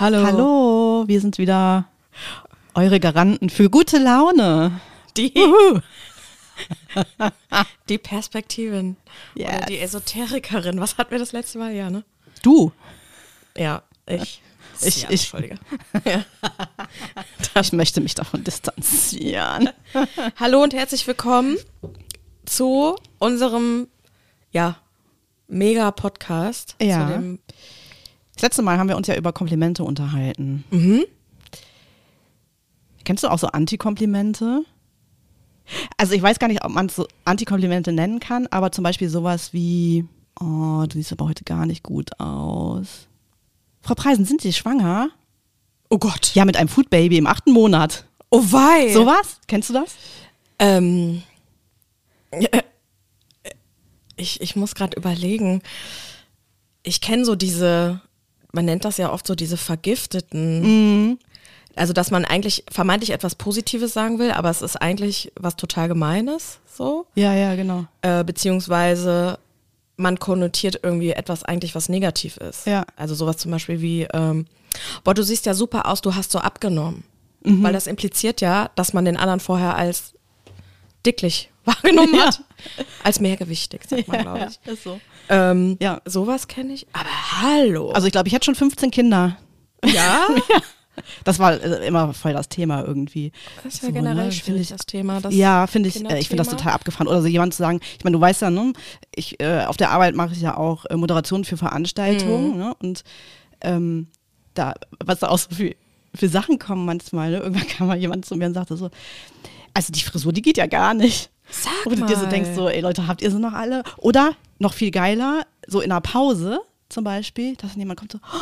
Hallo. Hallo, wir sind wieder eure Garanten für gute Laune. Die, die Perspektivin. Oder Yes. die Esoterikerin. Was hatten wir das letzte Mal? Ja, ne? Du, Ja, ich. Ich- ich- Entschuldige. Ja. ich möchte mich davon distanzieren. Hallo und herzlich willkommen zu unserem, ja, Mega-Podcast. Ja. Zu dem, Das letzte Mal haben wir uns ja über Komplimente unterhalten. mhm. Kennst du auch so Antikomplimente? Also ich weiß gar nicht, ob man es so Antikomplimente nennen kann, aber zum Beispiel sowas wie, oh, du siehst aber heute gar nicht gut aus. Frau Preisen, sind Sie schwanger? Oh Gott. Ja, mit einem Foodbaby im achten Monat. Oh wei. Sowas? Kennst du das? Ähm, äh, ich, ich muss gerade überlegen. Ich kenne so diese, man nennt das ja oft so diese vergifteten. Also, dass man eigentlich vermeintlich etwas Positives sagen will, aber es ist eigentlich was total Gemeines, so. Ja, ja, genau. Äh, beziehungsweise man konnotiert irgendwie etwas eigentlich, was negativ ist. Ja. Also sowas zum Beispiel wie, ähm, boah, du siehst ja super aus, du hast so abgenommen. Weil das impliziert ja, dass man den anderen vorher als dicklich wahrgenommen Ja. hat. Als mehrgewichtig, sagt man, glaube ich. ist so. Ähm, Ja. Sowas kenne ich. Aber hallo. Also ich glaube, ich hätte schon 15 Kinder. ja, Das war äh, immer voll das Thema irgendwie. das ist ja So, generell ne, schwierig, das Thema. Das ja, finde ich, äh, ich finde das total abgefahren. Oder so jemand zu sagen, ich meine, du weißt ja, ne, ich, äh, auf der Arbeit mache ich ja auch äh, Moderation für Mhm. Veranstaltungen, ne, und ähm, da, was da auch so für, für Sachen kommen manchmal, ne, irgendwann kam mal jemand zu mir und sagte so, also die Frisur, die geht ja gar nicht. Sag du dir so denkst, so, ey Leute, habt ihr sie noch alle? Oder noch viel geiler, so in einer Pause zum Beispiel, dass jemand kommt so, "Oh,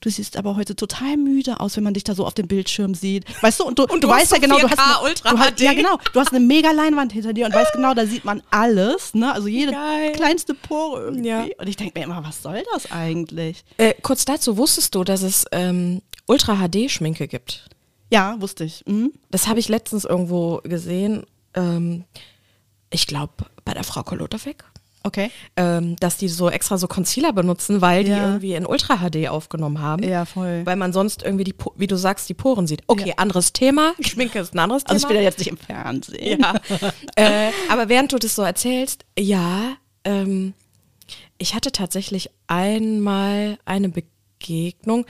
du siehst aber heute total müde aus, wenn man dich da so auf dem Bildschirm sieht. Weißt du, und du, Und du, du weißt ja genau, du 4K hast, eine, Ultra du hast HD. ja genau, du hast eine mega Leinwand hinter dir und weißt genau, da sieht man alles, ne? Also jede Geil. kleinste Pore irgendwie. Ja. Und ich denke mir immer, was soll das eigentlich? Äh, kurz dazu, wusstest du, dass es ähm, Ultra-HD-Schminke gibt? Ja, wusste ich. Mhm. Das habe ich letztens irgendwo gesehen. Ähm, ich glaube, bei der Frau Kolotowek. Okay. Ähm, dass die so extra so Concealer benutzen, weil die Ja. irgendwie in Ultra HD aufgenommen haben. Ja, voll. Weil man sonst irgendwie die, wie du sagst, die Poren sieht. Okay, Ja. anderes Thema. Schminke ist ein anderes Also ich bin Thema. ja jetzt nicht im Fernsehen. Ja. äh, aber während du das so erzählst, ja, ähm, ich hatte tatsächlich einmal eine Begegnung.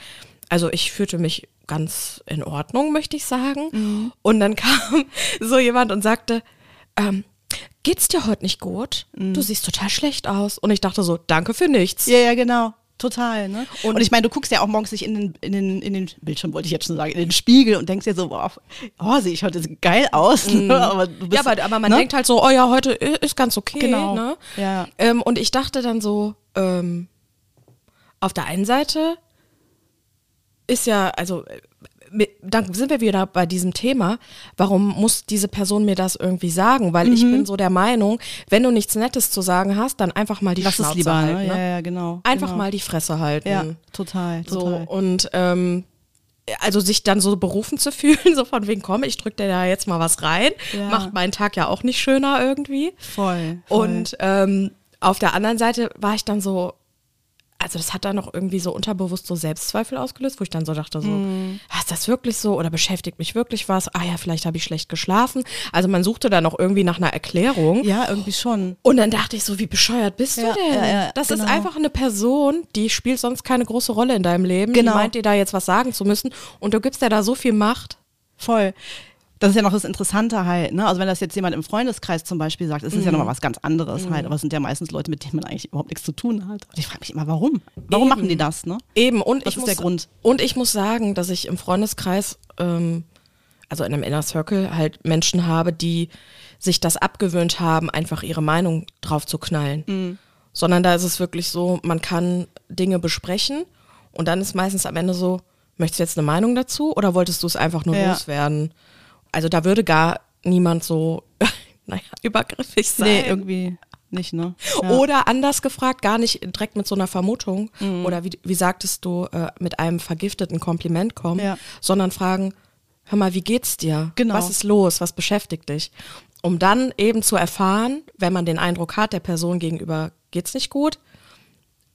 Also ich fühlte mich ganz in Ordnung, möchte ich sagen. Mhm. Und dann kam so jemand und sagte, ähm, geht's dir heute nicht gut? Du siehst total schlecht aus. Und ich dachte so, danke für nichts. Ja, ja, genau. Total, ne? Und, Und- ich meine, du guckst ja auch morgens nicht in den, in den, in den Bildschirm, wollte ich jetzt schon sagen, in den Spiegel und denkst dir so, boah, oh, sehe ich heute geil aus. Ne? Aber du bist, ja, aber, aber man ne? denkt halt so, oh ja, heute ist ganz okay. Genau. Ne? Ja. Ähm, und ich dachte dann so, ähm, auf der einen Seite ist ja, also dann sind wir wieder bei diesem Thema, warum muss diese Person mir das irgendwie sagen? Weil ich Mhm. bin so der Meinung, wenn du nichts Nettes zu sagen hast, dann einfach mal die Lass Schnauze es lieber, halten. ne? Ne? Ja, ja, genau. Einfach genau. mal die Fresse halten. Ja, total, So, total. und ähm, also sich dann so berufen zu fühlen, so von wegen, komm, ich drück dir da jetzt mal was rein, Ja. macht meinen Tag ja auch nicht schöner irgendwie. Voll. voll. Und ähm, auf der anderen Seite war ich dann so, also das hat dann noch irgendwie so unterbewusst so Selbstzweifel ausgelöst, wo ich dann so dachte, so, ah, ist das wirklich so oder beschäftigt mich wirklich was? Ah ja, vielleicht habe ich schlecht geschlafen. Also man suchte dann noch irgendwie nach einer Erklärung. ja, irgendwie schon. Und dann dachte ich so, wie bescheuert bist Ja, du denn? ja, ja, das ist genau. einfach eine Person, die spielt sonst keine große Rolle in deinem Leben. Genau. Die meint dir da jetzt was sagen zu müssen und du gibst dir da so viel Macht. Voll. Das ist ja noch das Interessante halt, ne? Also wenn das jetzt jemand im Freundeskreis zum Beispiel sagt, ist es Mhm. ja nochmal was ganz anderes halt, aber es sind ja meistens Leute, mit denen man eigentlich überhaupt nichts zu tun hat. Und ich frage mich immer, warum? Warum Eben. machen die das, ne? Eben, und Was ich ist muss, der Grund? Und ich muss sagen, dass ich im Freundeskreis, ähm, also in einem Inner Circle, halt Menschen habe, die sich das abgewöhnt haben, einfach ihre Meinung drauf zu knallen. Mhm. Sondern da ist es wirklich so, man kann Dinge besprechen und dann ist meistens am Ende so, möchtest du jetzt eine Meinung dazu oder wolltest du es einfach nur Ja. loswerden? Also da würde gar niemand so, naja, übergriffig sein. Nee, irgendwie nicht, ne? Ja. Oder anders gefragt, gar nicht direkt mit so einer Vermutung oder wie, wie sagtest du, äh, mit einem vergifteten Kompliment kommen, Ja. sondern fragen, hör mal, wie geht's dir? Genau. Was ist los? Was beschäftigt dich? Um dann eben zu erfahren, wenn man den Eindruck hat, der Person gegenüber geht's nicht gut,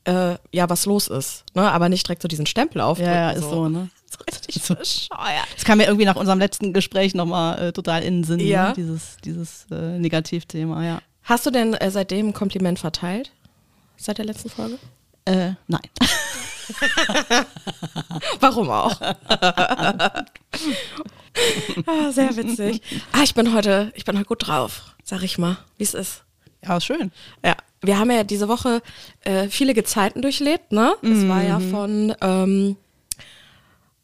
äh, ja, was los ist. Ne? Aber nicht direkt so diesen Stempel aufdrücken. Ja, ja, ist so, ne? So richtig bescheuert. Das kam mir irgendwie nach unserem letzten Gespräch nochmal äh, total in den Sinn, Ja. ne? dieses, dieses äh, Negativthema, ja. Hast du denn äh, seitdem ein Kompliment verteilt? Seit der letzten Folge? Äh, nein. Warum auch? ah, sehr witzig. Ah, ich bin heute, ich bin heute gut drauf, sag ich mal, wie es ist. Ja, schön. Ja, wir haben ja diese Woche äh, viele Gezeiten durchlebt, ne? Es war ja von ähm,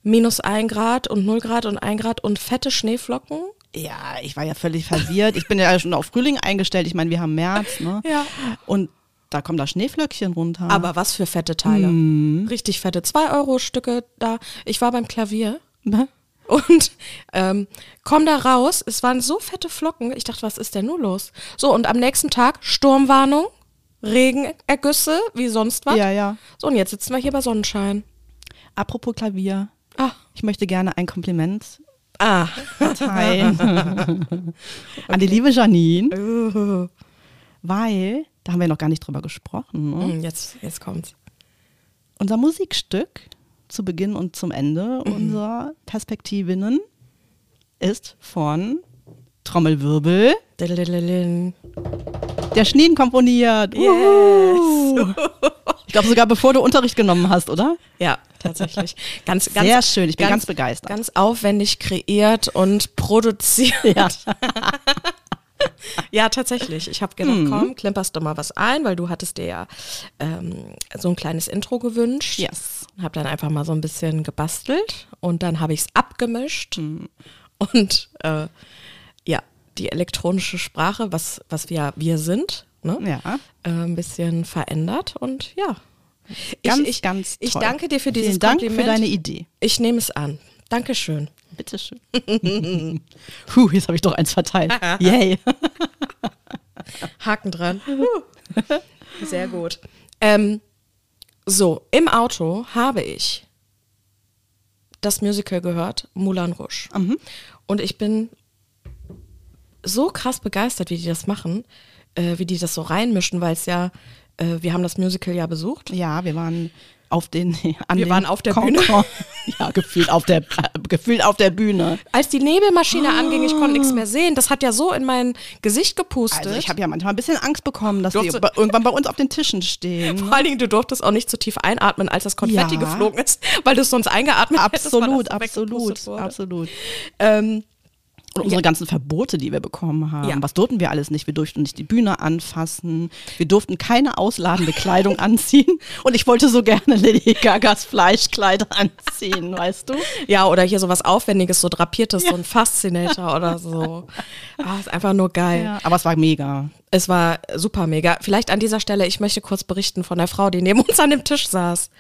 minus ein Grad und 0 Grad und 1 Grad und fette Schneeflocken. Ja, ich war ja völlig verwirrt. Ich bin ja schon auf Frühling eingestellt. Ich meine, wir haben März, ne? Ja. Und da kommen da Schneeflöckchen runter. Aber was für fette Teile. Richtig fette 2-Euro-Stücke da. Ich war beim Klavier Ne? und ähm, komm da raus. Es waren so fette Flocken. Ich dachte, was ist denn nur los? So, und am nächsten Tag Sturmwarnung, Regenergüsse, wie sonst was. Ja, ja. So, und jetzt sitzen wir hier bei Sonnenschein. Apropos Klavier. Ah. Ich möchte gerne ein Kompliment Ah. teilen an die liebe Janine, weil, da haben wir noch gar nicht drüber gesprochen, ne? Hm, Jetzt, jetzt kommt's. unser Musikstück zu Beginn und zum Ende unserer Perspektivinnen ist von Trommelwirbel Diddlediddelin. der Schneen komponiert. Yes. Ich glaube sogar bevor du Unterricht genommen hast, oder? Ja, tatsächlich. Ganz, ganz, Sehr schön, ich bin ganz begeistert. Ganz aufwendig kreiert und produziert. Ja. Ja, tatsächlich. Ich habe gedacht, Mhm. komm, klimperst du mal was ein, weil du hattest dir ja ähm, so ein kleines Intro gewünscht. Yes. Habe dann einfach mal so ein bisschen gebastelt und dann habe ich es abgemischt Mhm. und äh, ja, die elektronische Sprache, was, was wir, wir sind, ne? Ja. äh, ein bisschen verändert und ja. Ganz, ich, ich, ganz Ich toll. danke dir für dieses Vielen Dank Kompliment. für deine Idee. Ich nehme es an. Dankeschön. Bitteschön. Puh, jetzt habe ich doch eins verteilt. Yay. Haken dran. Sehr gut. Ähm, so, im Auto habe ich das Musical gehört, Moulin Rouge. Und ich bin so krass begeistert, wie die das machen, äh, wie die das so reinmischen, weil es ja, äh, wir haben das Musical ja besucht. Ja, wir waren auf den an Wir den waren auf der Concorde. Ja, gefühlt auf der äh, gefühlt auf der Bühne. Als die Nebelmaschine anging, ich konnte nichts mehr sehen. Das hat ja so in mein Gesicht gepustet. Also ich habe ja manchmal ein bisschen Angst bekommen, dass die Durfte- irgendwann bei uns auf den Tischen stehen. Vor allen Dingen, du durftest auch nicht zu tief einatmen, als das Konfetti Ja. geflogen ist, weil du es sonst eingeatmet hättest. Absolut, das absolut, wurde. absolut. Ähm, Und unsere ganzen Verbote, die wir bekommen haben. Ja. Was durften wir alles nicht? Wir durften nicht die Bühne anfassen. Wir durften keine ausladende Kleidung anziehen. Und ich wollte so gerne Lady Gagas Fleischkleid anziehen, weißt du? ja, oder hier so was Aufwendiges, so drapiertes, so ein Fascinator oder so. Ah, ist einfach nur geil. Ja, aber es war mega. Es war super mega. Vielleicht an dieser Stelle, ich möchte kurz berichten von der Frau, die neben uns an dem Tisch saß.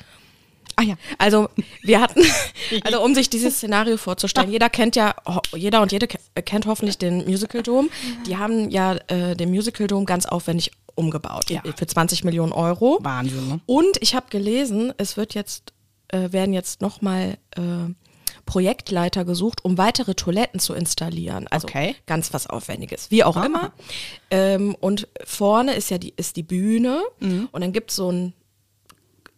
Ah ja. Also wir hatten, also um sich dieses Szenario vorzustellen, jeder kennt ja, jeder und jede ke- kennt hoffentlich den Musical Dome. Die haben ja äh, den Musical Dome ganz aufwendig umgebaut Ja. für 20 Millionen Euro. Wahnsinn, ne? Und ich habe gelesen, es wird jetzt, äh, werden jetzt nochmal äh, Projektleiter gesucht, um weitere Toiletten zu installieren. Also Okay. ganz was Aufwendiges, wie auch Ah. immer. Ähm, und vorne ist ja die, ist die Bühne Mhm. und dann gibt es so einen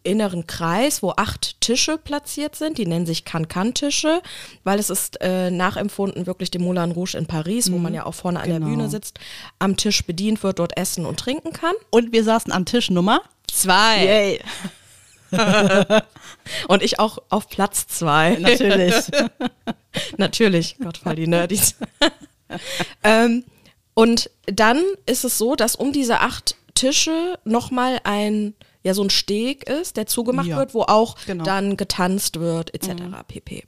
inneren Kreis, wo acht Tische platziert sind. Die nennen sich Can-Can-Tische, weil es ist äh, nachempfunden wirklich dem Moulin Rouge in Paris, wo man ja auch vorne an der Genau. Bühne sitzt, am Tisch bedient wird, dort essen und trinken kann. Und wir saßen am Tisch Nummer. Zwei. Yay. Und ich auch auf Platz zwei. Natürlich. Natürlich, Gott, voll die Nerdys. ähm, und dann ist es so, dass um diese acht Tische nochmal ein, ja, so ein Steg ist, der zugemacht Ja, wird, wo auch genau. dann getanzt wird, etc. pp.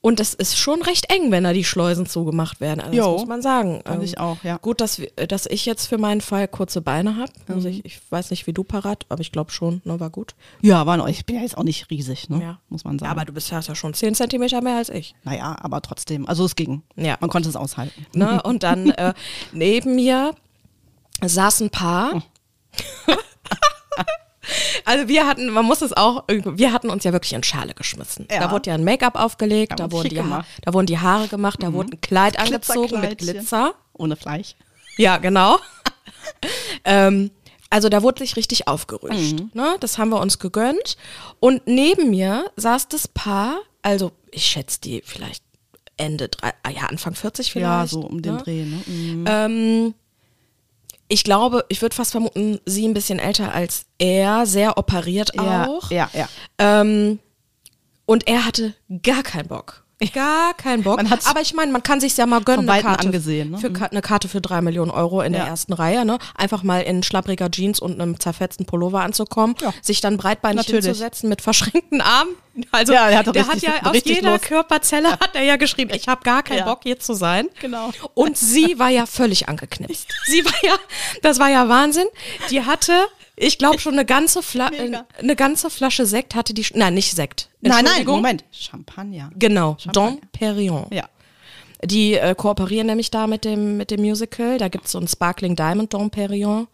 Und das ist schon recht eng, wenn da die Schleusen zugemacht werden. Also das muss man sagen. fand Ähm, ich auch, ja. Gut, dass, dass ich jetzt für meinen Fall kurze Beine habe. Also ich, ich weiß nicht, wie du parat, aber ich glaube schon, ne, war gut. Ja, war noch, ich bin ja jetzt auch nicht riesig, ne? Ja. Muss man sagen. Ja, aber du bist ja schon 10 Zentimeter mehr als ich. naja, aber trotzdem. Also es ging. Ja. Man konnte es aushalten. Ne? Und dann äh, neben mir saß ein Paar. Also wir hatten, man muss es auch, wir hatten uns ja wirklich in Schale geschmissen. Ja. Da wurde ja ein Make-up aufgelegt, da wurden, die ha da wurden die Haare gemacht, da wurde ein Kleid angezogen mit. Glitzer. Ohne Fleisch. Ja, genau. ähm, Also da wurde sich richtig aufgerüscht. Ne? Das haben wir uns gegönnt. Und neben mir saß das Paar, also ich schätze die vielleicht Ende, drei, ah ja, Anfang 40 vielleicht. Ja, so um den ne? Dreh, ne? Mhm. Ähm, ich glaube, ich würde fast vermuten, sie ein bisschen älter als er, sehr operiert Ja, auch. ja, ja. Ähm, und er hatte gar keinen Bock. Gar keinen Bock. Aber ich meine, man kann sich ja mal gönnen. eine Karte, angesehen, ne? für, eine Karte für drei Millionen Euro in der Ja. ersten Reihe. Ne? Einfach mal in schlappriger Jeans und einem zerfetzten Pullover anzukommen. Ja. Sich dann breitbeinig Natürlich. hinzusetzen mit verschränkten Armen. Also Ja, er der hat richtig- ja aus richtig jeder Lust. Körperzelle hat er ja geschrieben, ich habe gar keinen Ja. Bock hier zu sein. Genau. Und sie war ja völlig angeknipst. Sie war ja, das war ja Wahnsinn. Die hatte, ich glaube schon eine ganze, Fla Mega. eine ganze Flasche Sekt hatte die, nein, nicht Sekt. Nein, nein. Moment. Champagner. Genau, Champagner. Dom Perignon. Ja. Die äh, kooperieren nämlich da mit dem, mit dem Musical. Da gibt es so ein Sparkling Diamond Dom Perignon.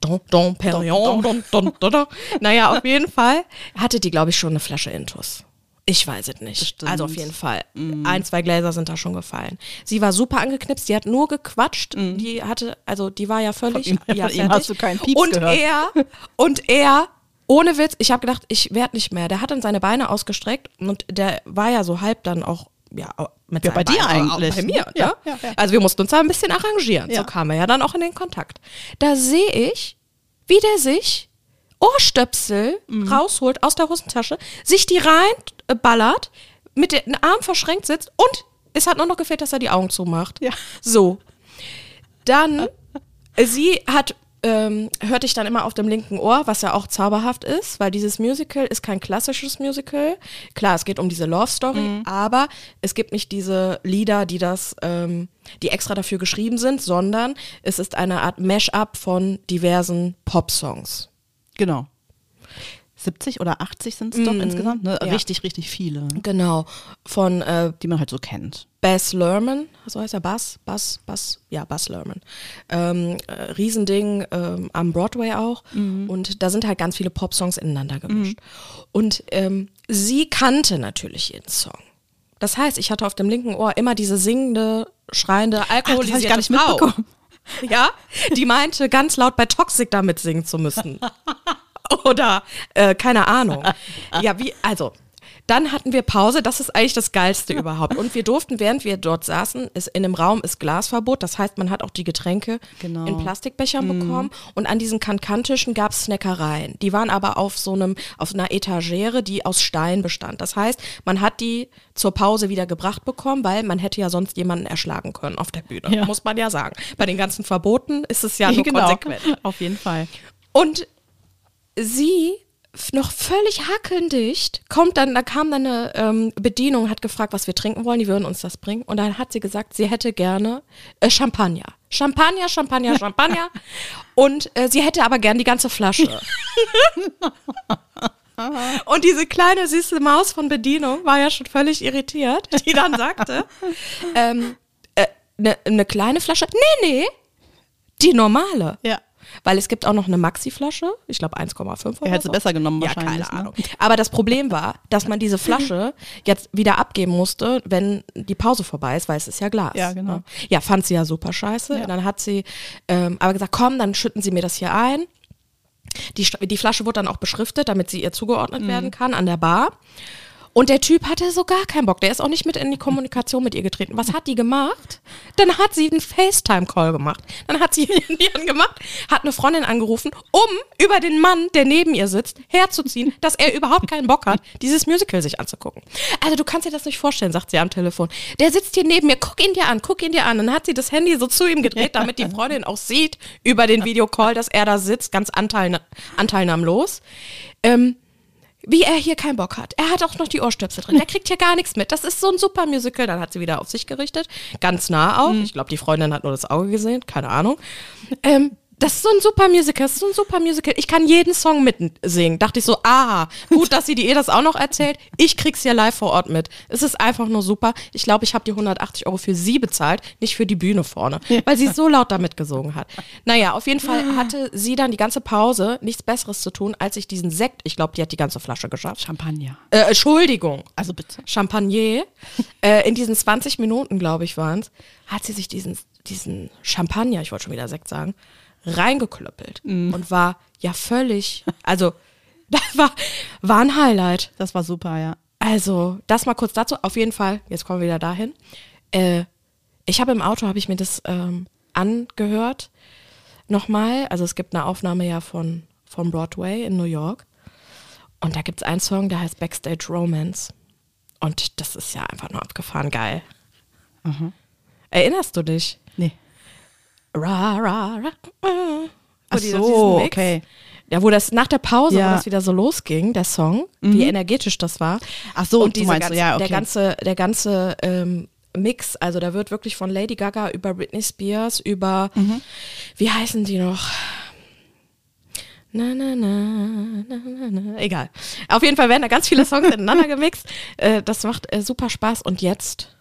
Dom, Dom Perignon. Dom, Dom, Dom, Dom. Naja, auf jeden Fall hatte die, glaube ich, schon eine Flasche Intus. Ich weiß es nicht. Bestimmt. Also auf jeden Fall. Ein, zwei Gläser sind da schon gefallen. Sie war super angeknipst, die hat nur gequatscht. Die hatte, also die war ja völlig. Von ihm- ja, von ihm hast du keinen Pieps und gehört. Er, und er, ohne Witz, ich habe gedacht, ich werde nicht mehr. Der hat dann seine Beine ausgestreckt und der war ja so halb dann auch, ja, mit Ja, bei dir Beinen, auch eigentlich, Bei mir, Ja, ne? ja, ja. Also wir mussten uns da ein bisschen arrangieren. Ja. So kamen wir ja dann auch in den Kontakt. Da sehe ich, wie der sich Ohrstöpsel Mhm. rausholt aus der Hosentasche, sich die reinballert, mit den Arm verschränkt sitzt und es hat nur noch gefehlt, dass er die Augen zumacht. Ja. So. Dann, sie hat, ähm, hörte ich dann immer auf dem linken Ohr, was ja auch zauberhaft ist, weil dieses Musical ist kein klassisches Musical. Klar, es geht um diese Love Story, aber es gibt nicht diese Lieder, die das, ähm, die extra dafür geschrieben sind, sondern es ist eine Art Mash-up von diversen Pop-Songs. Genau. 70 oder 80 sind es doch insgesamt, ne? Ja. Richtig, richtig viele, Genau. Von äh, die man halt so kennt. Bass Lerman, so heißt er, Bass, Bass, Bass, ja, Bass Lerman. Ähm, äh, Riesending ähm, am Broadway auch. Und da sind halt ganz viele Popsongs ineinander gemischt. Und ähm, sie kannte natürlich jeden Song. Das heißt, ich hatte auf dem linken Ohr immer diese singende, schreiende, alkoholisierte ich gar nicht Frau. mitbekommen. Ja, die meinte ganz laut bei Toxic damit singen zu müssen. Oder äh, keine Ahnung. Ja, wie, also. Dann hatten wir Pause, das ist eigentlich das Geilste überhaupt. Und wir durften, während wir dort saßen, ist, in dem Raum ist Glasverbot. Das heißt, man hat auch die Getränke Genau. in Plastikbechern bekommen. Und an diesen Kantantischen gab es Snackereien. Die waren aber auf so einem, auf einer Etagere, die aus Stein bestand. Das heißt, man hat die zur Pause wieder gebracht bekommen, weil man hätte ja sonst jemanden erschlagen können auf der Bühne. Ja. Muss man ja sagen. Bei den ganzen Verboten ist es ja nur genau. konsequent. Auf jeden Fall. Und sie noch völlig hackendicht kommt dann, da kam dann eine ähm, Bedienung, hat gefragt, was wir trinken wollen, die würden uns das bringen. Und dann hat sie gesagt, sie hätte gerne äh, Champagner. Champagner, Champagner, Champagner. Und äh, sie hätte aber gern die ganze Flasche. Und diese kleine süße Maus von Bedienung war ja schon völlig irritiert, die dann sagte, ähm, äh, ne, eine kleine Flasche? Nee, nee, die normale. Ja. Weil es gibt auch noch eine Maxi-Flasche, ich glaube 1,5 oder hätte sie besser genommen ja, wahrscheinlich, keine ne? Ahnung. Aber das Problem war, dass man diese Flasche jetzt wieder abgeben musste, wenn die Pause vorbei ist, weil es ist ja Glas. Ja, genau. ne? Ja, fand sie ja super scheiße. Ja. Und dann hat sie ähm, aber gesagt, komm, dann schütten Sie mir das hier ein. Die, die Flasche wurde dann auch beschriftet, damit sie ihr zugeordnet werden kann an der Bar. Und der Typ hatte so gar keinen Bock. Der ist auch nicht mit in die Kommunikation mit ihr getreten. Was hat die gemacht? Dann hat sie einen FaceTime-Call gemacht. Dann hat sie ihn angemacht, hat eine Freundin angerufen, um über den Mann, der neben ihr sitzt, herzuziehen, dass er überhaupt keinen Bock hat, dieses Musical sich anzugucken. Also du kannst dir das nicht vorstellen, sagt sie am Telefon. Der sitzt hier neben mir, guck ihn dir an, guck ihn dir an. Dann hat sie das Handy so zu ihm gedreht, damit die Freundin auch sieht über den Videocall, dass er da sitzt, ganz anteilna anteilnahmlos. Ähm, wie er hier keinen Bock hat. Er hat auch noch die Ohrstöpsel drin. Der kriegt hier gar nichts mit. Das ist so ein super Musical. Dann hat sie wieder auf sich gerichtet. Ganz nah auch. Ich glaube, die Freundin hat nur das Auge gesehen. Keine Ahnung. Ähm, das ist so ein super Musical. Das ist so ein super Musical. Ich kann jeden Song mitsingen. Dachte ich so, ah, gut, dass sie dir das auch noch erzählt. Ich krieg's hier live vor Ort mit. Es ist einfach nur super. Ich glaube, ich habe die 180 Euro für sie bezahlt, nicht für die Bühne vorne, weil sie so laut damit gesungen hat. Naja, auf jeden Fall hatte sie dann die ganze Pause nichts Besseres zu tun, als sich diesen Sekt, ich glaube, die hat die ganze Flasche geschafft. Champagner. Äh, Entschuldigung. Also bitte. Champagner. äh, in diesen 20 Minuten, glaube ich, waren es, hat sie sich diesen, diesen Champagner, ich wollte schon wieder Sekt sagen, reingeklöppelt und war ja völlig, also das war, war ein Highlight. Das war super, ja. Also, das mal kurz dazu. Auf jeden Fall, jetzt kommen wir wieder dahin. Äh, ich habe im Auto, habe ich mir das ähm, angehört. Nochmal, also es gibt eine Aufnahme ja von, von Broadway in New York. Und da gibt es einen Song, der heißt Backstage Romance. Und das ist ja einfach nur abgefahren geil. Erinnerst du dich? Nee. Ra, ra, ra, äh. Ach die- so, okay. Ja, wo das nach der Pause, Ja. Mhm. wo das wieder so losging, der Song, wie energetisch das war. Ach so, und du diese meinst ganze, ja, okay. der ganze, der ganze ähm, Mix, also da wird wirklich von Lady Gaga über Britney Spears, über, Mhm. wie heißen die noch? Na, na, na, na, na, na. Egal. Auf jeden Fall werden da ganz viele Songs ineinander gemixt. Äh, das macht äh, super Spaß. Und jetzt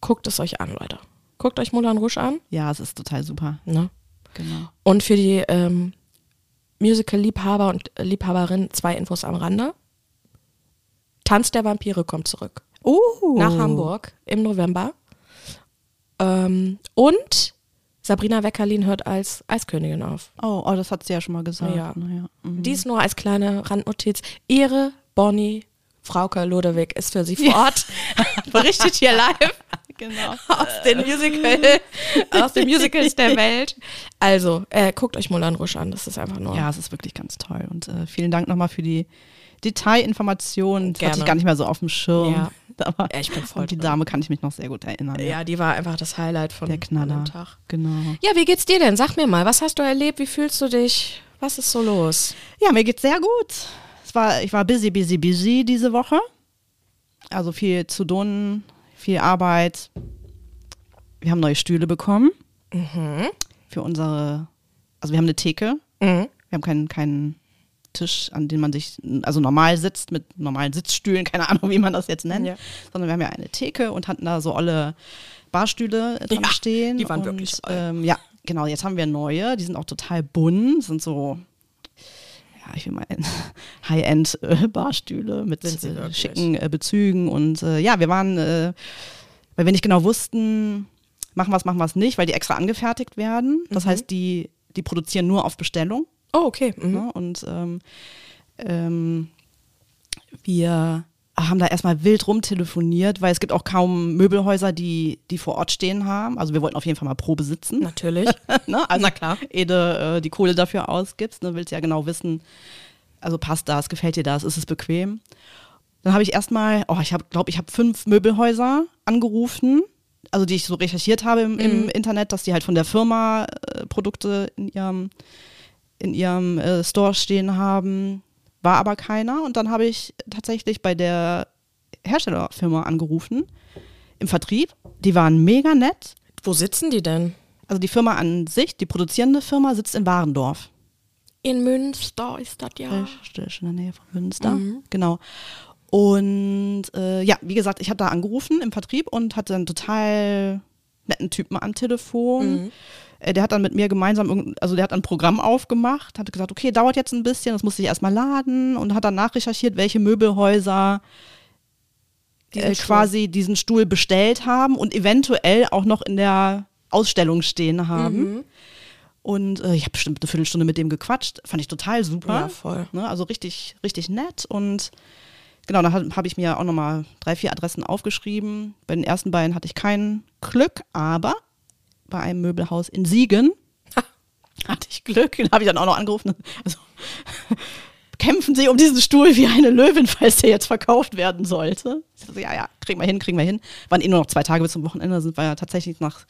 guckt es euch an, Leute. Guckt euch Moulin Rouge an. Ja, es ist total super. Ne? Genau. Und für die ähm, Musical-Liebhaber und äh, Liebhaberinnen zwei Infos am Rande. Tanz der Vampire kommt zurück. Oh. Nach Hamburg im November. Ähm, und Sabrina Weckerlin hört als Eiskönigin auf. Oh, oh, das hat sie ja schon mal gesagt. Ja. Naja. Mhm. Dies nur als kleine Randnotiz. Ihre Bonnie Frauke Lodewig ist für sie vor Ort. Berichtet hier live Genau. aus den Musical, aus den Musicals der Welt. Also, äh, guckt euch Moulin Rouge an. Das ist einfach nur. Ja, es ist wirklich ganz toll. Und äh, vielen Dank nochmal für die Detailinformationen. Das Gerne. hatte ich gar nicht mehr so auf dem Schirm. Ja. Aber Ja, ich bin voll an die. Dame kann ich mich noch sehr gut erinnern. Ja, die war einfach das Highlight von Der Knaller. Tag. Genau. Ja, wie geht's dir denn? Sag mir mal, was hast du erlebt? Wie fühlst du dich? Was ist so los? Ja, mir geht's sehr gut. Es war, ich war busy, busy, busy diese Woche. Also viel zu tun, viel Arbeit. Wir haben neue Stühle bekommen für unsere, also wir haben eine Theke. Mhm. Wir haben keinen, keinen Tisch, an dem man sich, also normal sitzt mit normalen Sitzstühlen, keine Ahnung, wie man das jetzt nennt, Ja. sondern wir haben ja eine Theke und hatten da so alle Barstühle dran Ja, stehen. die waren und, wirklich. Ähm, ja, genau, jetzt haben wir neue, die sind auch total bunt, sind so, ja, ich will mal High-End-Barstühle mit Sind sie äh, schicken äh, Bezügen und äh, ja, wir waren, äh, weil wir nicht genau wussten, machen wir es, machen wir es nicht, weil die extra angefertigt werden. Das Mhm. heißt, die, die produzieren nur auf Bestellung. Oh, okay. Mhm. Ne? Und ähm, ähm, wir haben da erstmal wild rumtelefoniert, weil es gibt auch kaum Möbelhäuser, die, die vor Ort stehen haben. Also wir wollten auf jeden Fall mal Probe sitzen. Natürlich. ne? Also Na klar. ehe du äh, die Kohle dafür ausgibst, ne? willst ja genau wissen, also passt das, gefällt dir das, ist es bequem. Dann habe ich erstmal, oh, ich glaube, ich habe fünf Möbelhäuser angerufen, also die ich so recherchiert habe im, im Internet, dass die halt von der Firma äh, Produkte in ihrem, in ihrem äh, Store stehen haben. War aber keiner. Und dann habe ich tatsächlich bei der Herstellerfirma angerufen, im Vertrieb. Die waren mega nett. Wo sitzen die denn? Also die Firma an sich, die produzierende Firma, sitzt in Warendorf. In Münster ist das ja. Richtig, in der Nähe von Münster. Genau. Und äh, ja, wie gesagt, ich hatte da angerufen im Vertrieb und hatte einen total netten Typen am Telefon. Äh, Der hat dann mit mir gemeinsam, also der hat ein Programm aufgemacht, hatte gesagt, okay, dauert jetzt ein bisschen, das musste ich erstmal laden und hat dann nachrecherchiert, welche Möbelhäuser Diesen äh, quasi diesen Stuhl bestellt haben und eventuell auch noch in der Ausstellung stehen haben. Und äh, ich habe bestimmt eine Viertelstunde mit dem gequatscht. Fand ich total super. Ja, voll. Ne, also richtig, richtig nett. Und genau, da habe hab ich mir auch nochmal drei, vier Adressen aufgeschrieben. Bei den ersten beiden hatte ich kein Glück, aber bei einem Möbelhaus in Siegen hatte ich Glück. Den habe ich dann auch noch angerufen. Also, kämpfen Sie um diesen Stuhl wie eine Löwin, falls der jetzt verkauft werden sollte. Dachte, ja, ja, kriegen wir hin, kriegen wir hin. Waren eh nur noch zwei Tage bis zum Wochenende, sind wir ja tatsächlich nach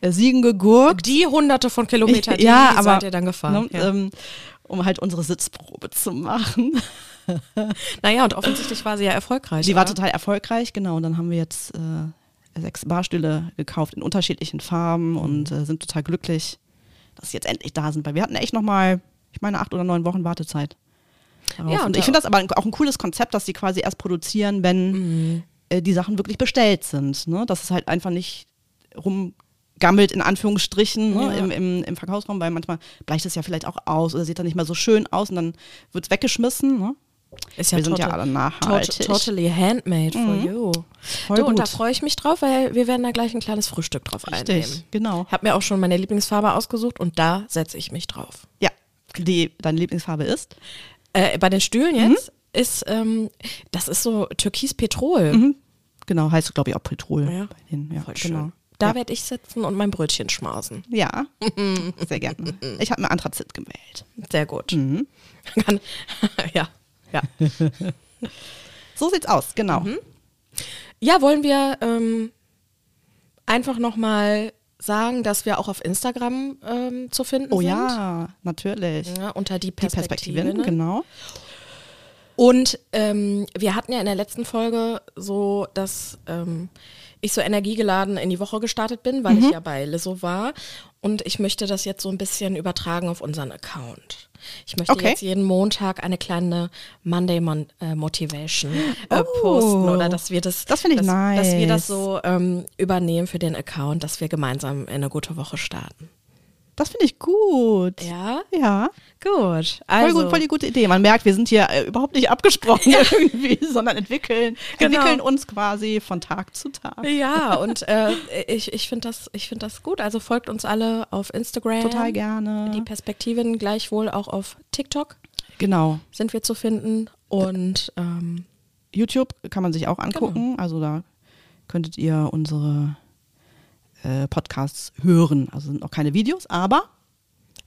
äh, Siegen gegurkt. Die hunderte von Kilometern, die ja, aber seid ihr dann gefahren. ne, ja. ähm, um halt unsere Sitzprobe zu machen. naja, und offensichtlich war sie ja erfolgreich. War oder? total erfolgreich, genau. Und dann haben wir jetzt äh, sechs Barstühle gekauft in unterschiedlichen Farben und Mhm. äh, sind total glücklich, dass sie jetzt endlich da sind, weil wir hatten echt nochmal, ich meine, acht oder neun Wochen Wartezeit. darauf. Ja, und und ich finde das aber auch ein cooles Konzept, dass sie quasi erst produzieren, wenn Mhm. äh, die Sachen wirklich bestellt sind. Ne? Dass es halt einfach nicht rumgammelt, in Anführungsstrichen, ne? Ja. Im, im, im Verkaufsraum, weil manchmal bleicht es ja vielleicht auch aus oder sieht dann nicht mehr so schön aus und dann wird es weggeschmissen. Ne? Ist ja Wir sind ja alle nachhaltig. tot- Totally handmade for you. Voll du, und da gut. freue ich mich drauf, weil wir werden da gleich ein kleines Frühstück drauf Richtig, einnehmen. genau. Ich habe mir auch schon meine Lieblingsfarbe ausgesucht und da setze ich mich drauf. Ja, die deine Lieblingsfarbe ist? Äh, bei den Stühlen Mhm. jetzt ist, ähm, das ist so Türkis-Petrol. Genau, heißt glaube ich auch Petrol. Ja. Denen, ja, Voll genau. schön. Da ja. werde ich sitzen und mein Brötchen schmausen. ja, sehr gerne. Ich habe mir Anthrazit gewählt. Sehr gut. Mhm. Ja, ja. So sieht's aus, genau. Mhm. Ja, wollen wir ähm, einfach nochmal sagen, dass wir auch auf Instagram ähm, zu finden Oh sind. ja, natürlich. Ja, unter die Die Perspektive. Perspektivin, genau. Und ähm, wir hatten ja in der letzten Folge so, dass ähm, ich so energiegeladen in die Woche gestartet bin, weil ich Mhm. ja bei Lizzo war. Und ich möchte das jetzt so ein bisschen übertragen auf unseren Account. Ich möchte Okay. jetzt jeden Montag eine kleine Monday Mon äh, Motivation äh, Oh. posten oder dass wir das, Das finde ich dass, dass wir das nice. so ähm, übernehmen für den Account, dass wir gemeinsam in eine gute Woche starten. Das finde ich gut. Ja, Ja, gut. voll Also, gut, voll die gute Idee. Man merkt, wir sind hier äh, überhaupt nicht abgesprochen irgendwie, sondern entwickeln, Genau. entwickeln uns quasi von Tag zu Tag. Ja, und äh, ich, ich finde das, ich find das gut. Also folgt uns alle auf Instagram. Total gerne. Die Perspektiven gleichwohl auch auf TikTok Genau. sind wir zu finden. Und ähm, YouTube kann man sich auch angucken. Also da könntet ihr unsere äh, Podcasts hören. Also sind noch keine Videos, aber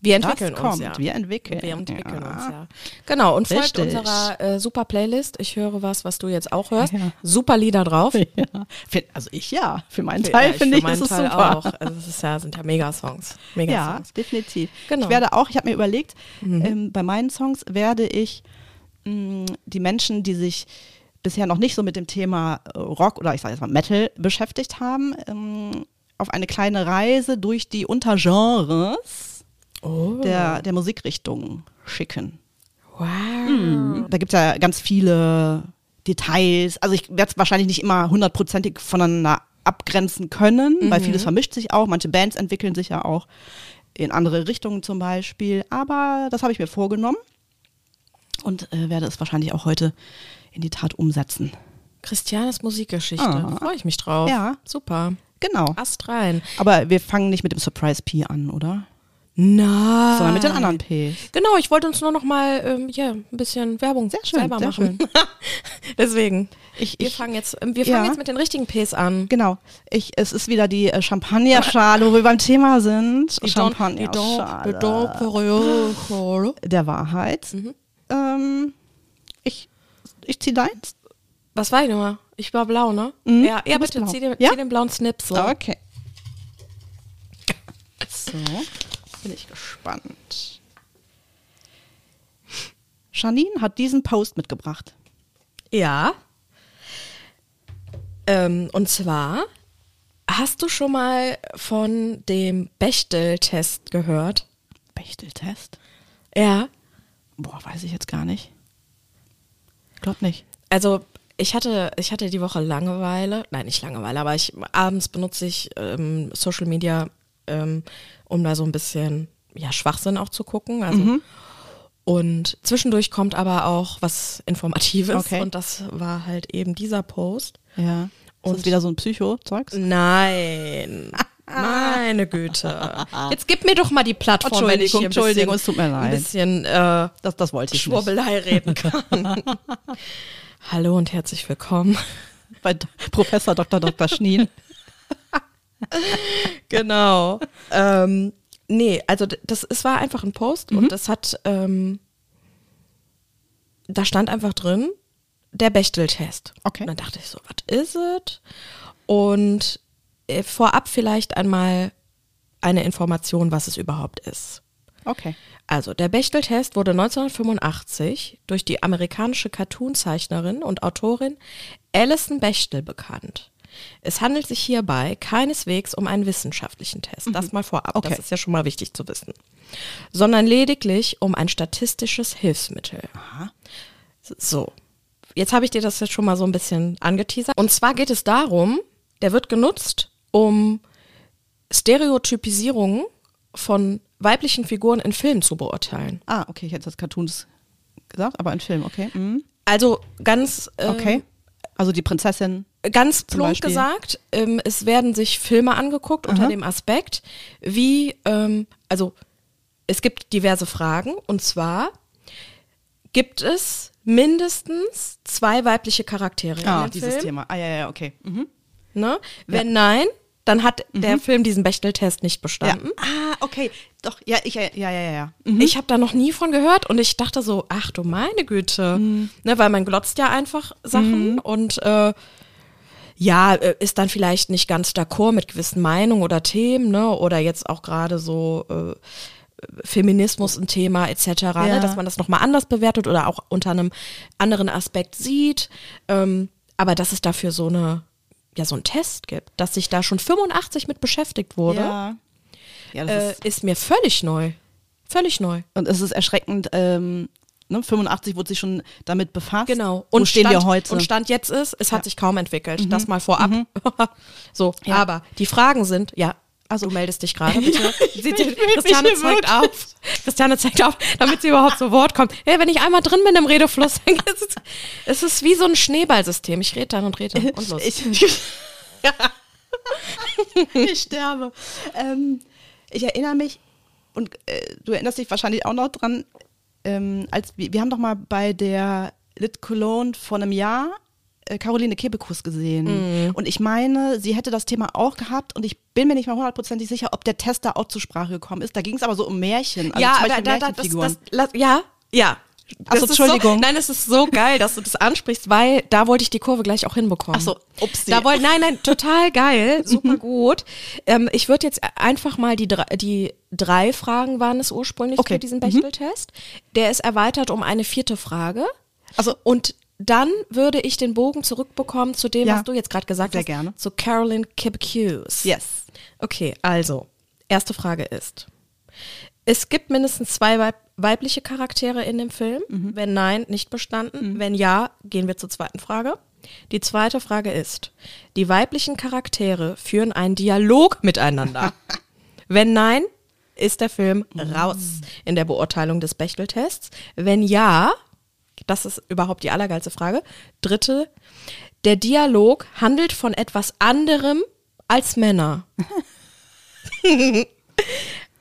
wir das entwickeln uns kommt. ja. Wir entwickeln. Wir entwickeln ja. uns, ja. Genau, und folgt Richtig. unserer äh, super Playlist. Ich höre was, was du jetzt auch hörst. Ja. Super Lieder drauf. Ja. Find- Also ich ja. Für meinen Teil ich finde ich, ist es Teil super. auch. Also es ist ja, sind ja Megasongs. Ja, Megasongs. definitiv. Genau. Ich werde auch, ich habe mir überlegt, Mhm. ähm, bei meinen Songs werde ich mh, die Menschen, die sich bisher noch nicht so mit dem Thema äh, Rock oder ich sage jetzt mal Metal beschäftigt haben, ähm, auf eine kleine Reise durch die Untergenres Oh. der, der Musikrichtungen schicken. Wow. Da gibt es ja ganz viele Details. Also ich werde es wahrscheinlich nicht immer hundertprozentig voneinander abgrenzen können, weil vieles vermischt sich auch. Manche Bands entwickeln sich ja auch in andere Richtungen zum Beispiel. Aber das habe ich mir vorgenommen und äh, werde es wahrscheinlich auch heute in die Tat umsetzen. Christianes Musikgeschichte. Ah. Freue ich mich drauf. Ja. Super. Genau. Ast rein. Aber wir fangen nicht mit dem Surprise P an, oder? Nein. Sondern mit den anderen Ps. Genau, ich wollte uns nur noch mal ähm, ja, ein bisschen Werbung Sehr schön, selber sehr machen. Deswegen. Ich, Wir ich, fangen jetzt, ähm, wir Ja. fangen jetzt mit den richtigen Ps an. genau. Ich, es ist wieder die äh, Champagnerschale, wo wir beim Thema sind. Die die Champagnerschale. Die der Wahrheit. Mhm. Ähm, ich ich ziehe deins. Was war ich nochmal? Ich war blau, ne? Mhm, Ja, ja bitte, blau. zieh den, Ja? zieh den blauen Snipsel. Okay. So, bin ich gespannt. Janine hat diesen Post mitgebracht. Ja. Ähm, und zwar, hast du schon mal von dem Bechtel-Test gehört? Bechteltest? Ja. Boah, weiß ich jetzt gar nicht. Glaub nicht. Also ich hatte, ich hatte die Woche Langeweile, nein nicht Langeweile, aber ich abends benutze ich ähm, Social Media, ähm, um da so ein bisschen ja Schwachsinn auch zu gucken. Also und zwischendurch kommt aber auch was Informatives Okay. und das war halt eben dieser Post. Ja. Ist Und- das wieder so ein Psycho-Zeugs? Nein. Meine Güte. Jetzt gib mir doch mal die Plattform, wenn ich hier ein Entschuldigung, bisschen, es tut mir leid. ein bisschen äh, Das, das wollte ich nicht. Schwurbelei reden kann. Hallo und herzlich willkommen. Bei D- Professor Dr. Dr. Schnien. Genau. ähm, nee, also das, es war einfach ein Post Mhm. und das hat, ähm, da stand einfach drin, der Bechtel-Test. Okay. Und dann dachte ich so, was ist es? Und äh, vorab vielleicht einmal eine Information, was es überhaupt ist. Okay. Also, der Bechtel-Test wurde 1985 durch die amerikanische Cartoonzeichnerin und Autorin Alison Bechtel bekannt. Es handelt sich hierbei keineswegs um einen wissenschaftlichen Test, das mal vorab, Okay. das ist ja schon mal wichtig zu wissen, sondern lediglich um ein statistisches Hilfsmittel. So, jetzt habe ich dir das jetzt schon mal so ein bisschen angeteasert. Und zwar geht es darum, der wird genutzt, um Stereotypisierungen von weiblichen Figuren in Filmen zu beurteilen. Ah, okay, ich hätte das Cartoons gesagt, aber ein Film, okay. Mhm. Also ganz, äh, Okay. Also die Prinzessin. ganz plump Beispiel. gesagt, ähm, es werden sich Filme angeguckt unter Aha. dem Aspekt, wie, ähm, also es gibt diverse Fragen und zwar gibt es mindestens zwei weibliche Charaktere in Ah, dieses Film. Thema. Ah, ja, ja, okay. Mhm. Ne? Wenn nein, dann hat der Film diesen Bechteltest nicht bestanden. Ah, okay. Doch, ja, ich, ja, ja, ja, ja. Mhm. Ich habe da noch nie von gehört und ich dachte so, ach du meine Güte, Mhm. ne, weil man glotzt ja einfach Sachen und äh, ja, äh, ist dann vielleicht nicht ganz d'accord mit gewissen Meinungen oder Themen, ne, oder jetzt auch gerade so äh, Feminismus ein Thema etc., Ja. ne, dass man das nochmal anders bewertet oder auch unter einem anderen Aspekt sieht, ähm, aber dass es dafür so eine ja so einen Test gibt, dass sich da schon 85 mit beschäftigt wurde, Ja. Ja, das äh, ist, ist mir völlig neu, völlig neu. und es ist erschreckend, ähm, ne, 85 wurde sich schon damit befasst. Genau. Wo Und stehen Stand, wir heute? Und Stand jetzt ist, es hat sich kaum entwickelt. Das mal vorab. so, aber die Fragen sind, ja, also du meldest dich gerade, bitte. Seht ihr, melde mich Christiane zeigt auf. Christiane zeigt auf, damit sie überhaupt zu Wort kommt. Ja, wenn ich einmal drin bin im Redefluss, dann ist es, es ist wie so ein Schneeballsystem. Ich rede dann und rede und los. Ich, ich sterbe. Ähm, ich erinnere mich, und äh, du erinnerst dich wahrscheinlich auch noch dran, ähm, als wir, wir haben doch mal bei der Lit Cologne vor einem Jahr Caroline Kebekus gesehen. Und ich meine, sie hätte das Thema auch gehabt und ich bin mir nicht mal hundertprozentig sicher, ob der Test da auch zur Sprache gekommen ist. Da ging es aber so um Märchen. Also ja, aber da, da, das, Märchenfiguren. das, la- ja, ja. Ach so, Das ist Entschuldigung. So, nein, es ist so geil, dass du das ansprichst, weil da wollte ich die Kurve gleich auch hinbekommen. Ach so, upsie. Da wollte, nein, nein, total geil, super gut. Ähm, ich würde jetzt einfach mal die, drei- die drei Fragen waren es ursprünglich Okay. für diesen Bechteltest. Der ist erweitert um eine vierte Frage. Also, Und dann würde ich den Bogen zurückbekommen zu dem, Ja. was du jetzt gerade gesagt Sehr hast. gerne. Zu Carolyn Kibcuse. yes. Okay, also, erste Frage ist, es gibt mindestens zwei Weib weibliche Charaktere in dem Film. Mhm. Wenn nein, nicht bestanden. Wenn ja, gehen wir zur zweiten Frage. Die zweite Frage ist, die weiblichen Charaktere führen einen Dialog miteinander. Wenn nein, ist der Film raus in der Beurteilung des Bechteltests. Wenn ja, das ist überhaupt die allergeilste Frage. Dritte, der Dialog handelt von etwas anderem als Männer.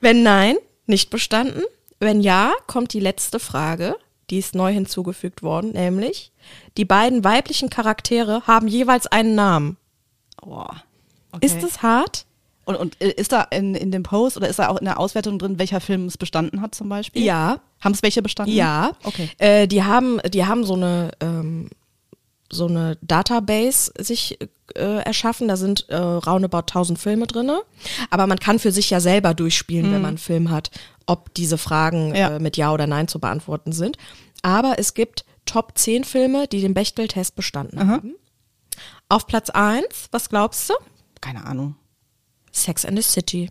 Wenn nein, nicht bestanden. Wenn ja, kommt die letzte Frage, die ist neu hinzugefügt worden, nämlich die beiden weiblichen Charaktere haben jeweils einen Namen. Boah. Ist es hart? Und, und äh, ist da in, in dem Post oder ist da auch in der Auswertung drin, welcher Film es bestanden hat zum Beispiel? Ja. Haben es welche bestanden? Ja. Okay. Äh, die haben, die haben so eine ähm, so eine Database sich äh, erschaffen. Da sind äh, roundabout 1000 Filme drinne. Aber man kann für sich ja selber durchspielen, wenn man einen Film hat, ob diese Fragen Mhm. Ja. äh, mit Ja oder Nein zu beantworten sind. Aber es gibt Top 10 Filme, die den Bechtel-Test bestanden haben. Auf Platz 1, was glaubst du? Keine Ahnung. Sex and the City.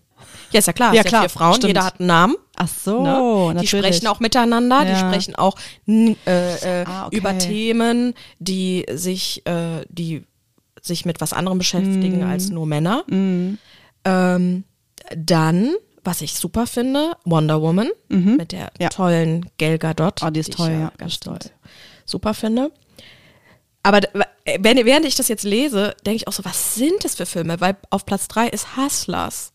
Ja, ist ja klar. Ja, klar, vier Frauen, stimmt. jeder hat einen Namen. Ach so, Ne? Die natürlich. sprechen auch miteinander, die Ja. sprechen auch äh, äh, Ah, okay. über Themen, die sich, äh, die sich mit was anderem beschäftigen Mhm. als nur Männer. Ähm, dann, was ich super finde, Wonder Woman mit der Mhm. Ja. tollen Gal Gadot. Ah, die ist ich toll, ja, ganz toll super finde. Aber während ich das jetzt lese, denke ich auch so, was sind das für Filme? Weil auf Platz drei ist Hustlers.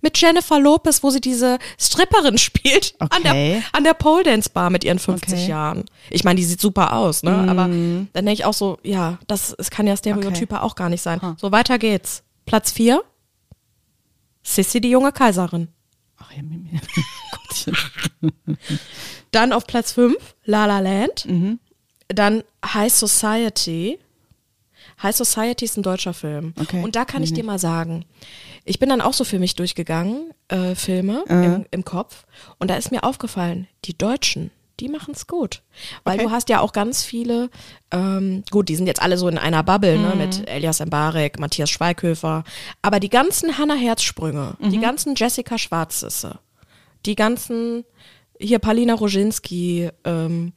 Mit Jennifer Lopez, wo sie diese Stripperin spielt an der, Okay. an der Pole Dance Bar mit ihren 50 Okay. Jahren. Ich meine, die sieht super aus, ne? Aber dann denke ich auch so, ja, das, das kann ja Stereotype auch gar nicht sein. So, weiter geht's. Platz vier Sissy, die junge Kaiserin. Ach ja. Gottchen. Dann auf Platz 5 La La Land. Mhm. Dann High Society. High Society ist ein deutscher Film. Okay, Und da kann kenn ich dir mal sagen, ich bin dann auch so für mich durchgegangen, äh, Filme Äh. im, im Kopf. Und da ist mir aufgefallen, die Deutschen, die machen es gut. Weil Okay. du hast ja auch ganz viele, ähm, gut, die sind jetzt alle so in einer Bubble, Mhm. ne, mit Elias Mbarek, Matthias Schweighöfer. Aber die ganzen Hannah Herzsprünge, Mhm. die ganzen Jessica Schwarzisse, die ganzen, hier Palina Roginski, ähm,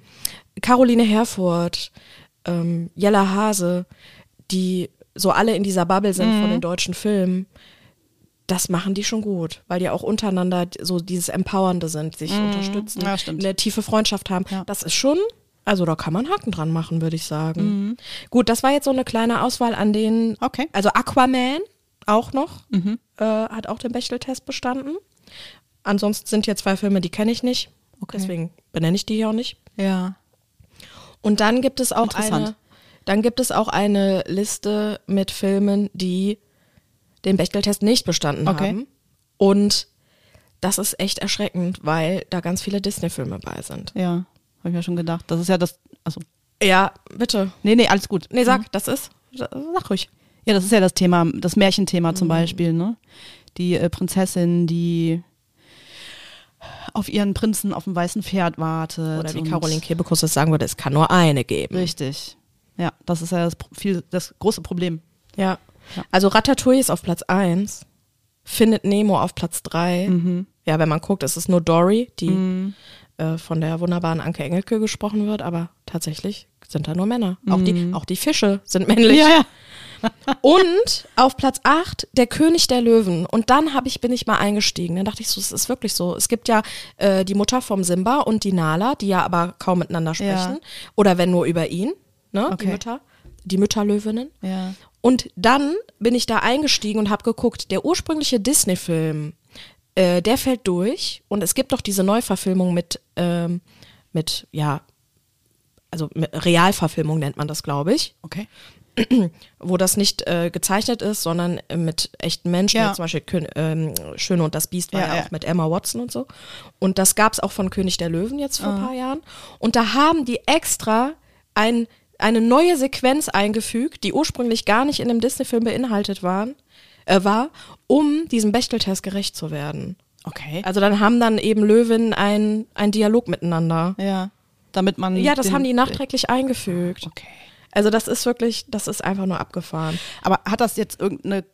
Caroline Herfurth, ähm, Jella Hase, die so alle in dieser Bubble sind Mhm. von den deutschen Filmen, das machen die schon gut, weil die auch untereinander so dieses Empowernde sind, sich unterstützen, Mhm. Ja, stimmt. eine tiefe Freundschaft haben. Ja. Das ist schon Also da kann man Haken dran machen, würde ich sagen. Gut, das war jetzt so eine kleine Auswahl an den, Okay. also Aquaman auch noch, äh, hat auch den Bechtel-Test bestanden. Ansonsten sind hier zwei Filme, die kenne ich nicht. Okay. Deswegen benenne ich die hier auch nicht. Ja. Und dann gibt es auch Interessant. eine, dann gibt es auch eine Liste mit Filmen, die den Bechtel-Test nicht bestanden Okay. haben. Und das ist echt erschreckend, weil da ganz viele Disney-Filme bei sind. Ja. Habe ich mir schon gedacht. Das ist ja das. Also. Ja, bitte. Nee, nee, alles gut. Nee, sag, das ist. Sag ruhig. Ja, das ist ja das Thema, das Märchenthema zum Beispiel, ne? Die äh, Prinzessin, die auf ihren Prinzen auf dem weißen Pferd wartet. Oder wie Caroline Kebekus es sagen würde, es kann nur eine geben. Richtig. Ja, das ist ja das, viel, das große Problem. Ja. Also Ratatouille ist auf Platz 1, Findet Nemo auf Platz 3. Mhm. Ja, wenn man guckt, ist es nur Dory, die äh, von der wunderbaren Anke Engelke gesprochen wird, aber tatsächlich sind da nur Männer. Auch, die, auch die Fische sind männlich. Mhm. ja. Und auf Platz 8 der König der Löwen. Und dann hab ich, bin ich mal eingestiegen. Dann dachte ich so, es ist wirklich so. Es gibt ja äh, die Mutter vom Simba und die Nala, die ja aber kaum miteinander sprechen. Oder wenn nur über ihn, ne? Die Okay. Mütter, die Mütterlöwinnen. Ja. Und dann bin ich da eingestiegen und habe geguckt, der ursprüngliche Disney-Film, äh, der fällt durch. Und es gibt doch diese Neuverfilmung mit, ähm, mit ja, also mit Realverfilmung nennt man das, glaube ich Okay. wo das nicht äh, gezeichnet ist, sondern äh, mit echten Menschen, Ja. zum Beispiel Kön ähm, Schöne und das Biest war Ja, ja, ja. auch mit Emma Watson und so. Und das gab es auch von König der Löwen jetzt vor ein paar Jahren. Und da haben die extra ein, eine neue Sequenz eingefügt, die ursprünglich gar nicht in dem Disney-Film beinhaltet waren, äh, war, um diesem Bechteltest gerecht zu werden. Okay. Also dann haben dann eben Löwen ein, ein Dialog miteinander. ja. Damit man. Ja, das haben die nachträglich eingefügt. Okay. Also das ist wirklich, das ist einfach nur abgefahren. Aber hat das jetzt irgendeine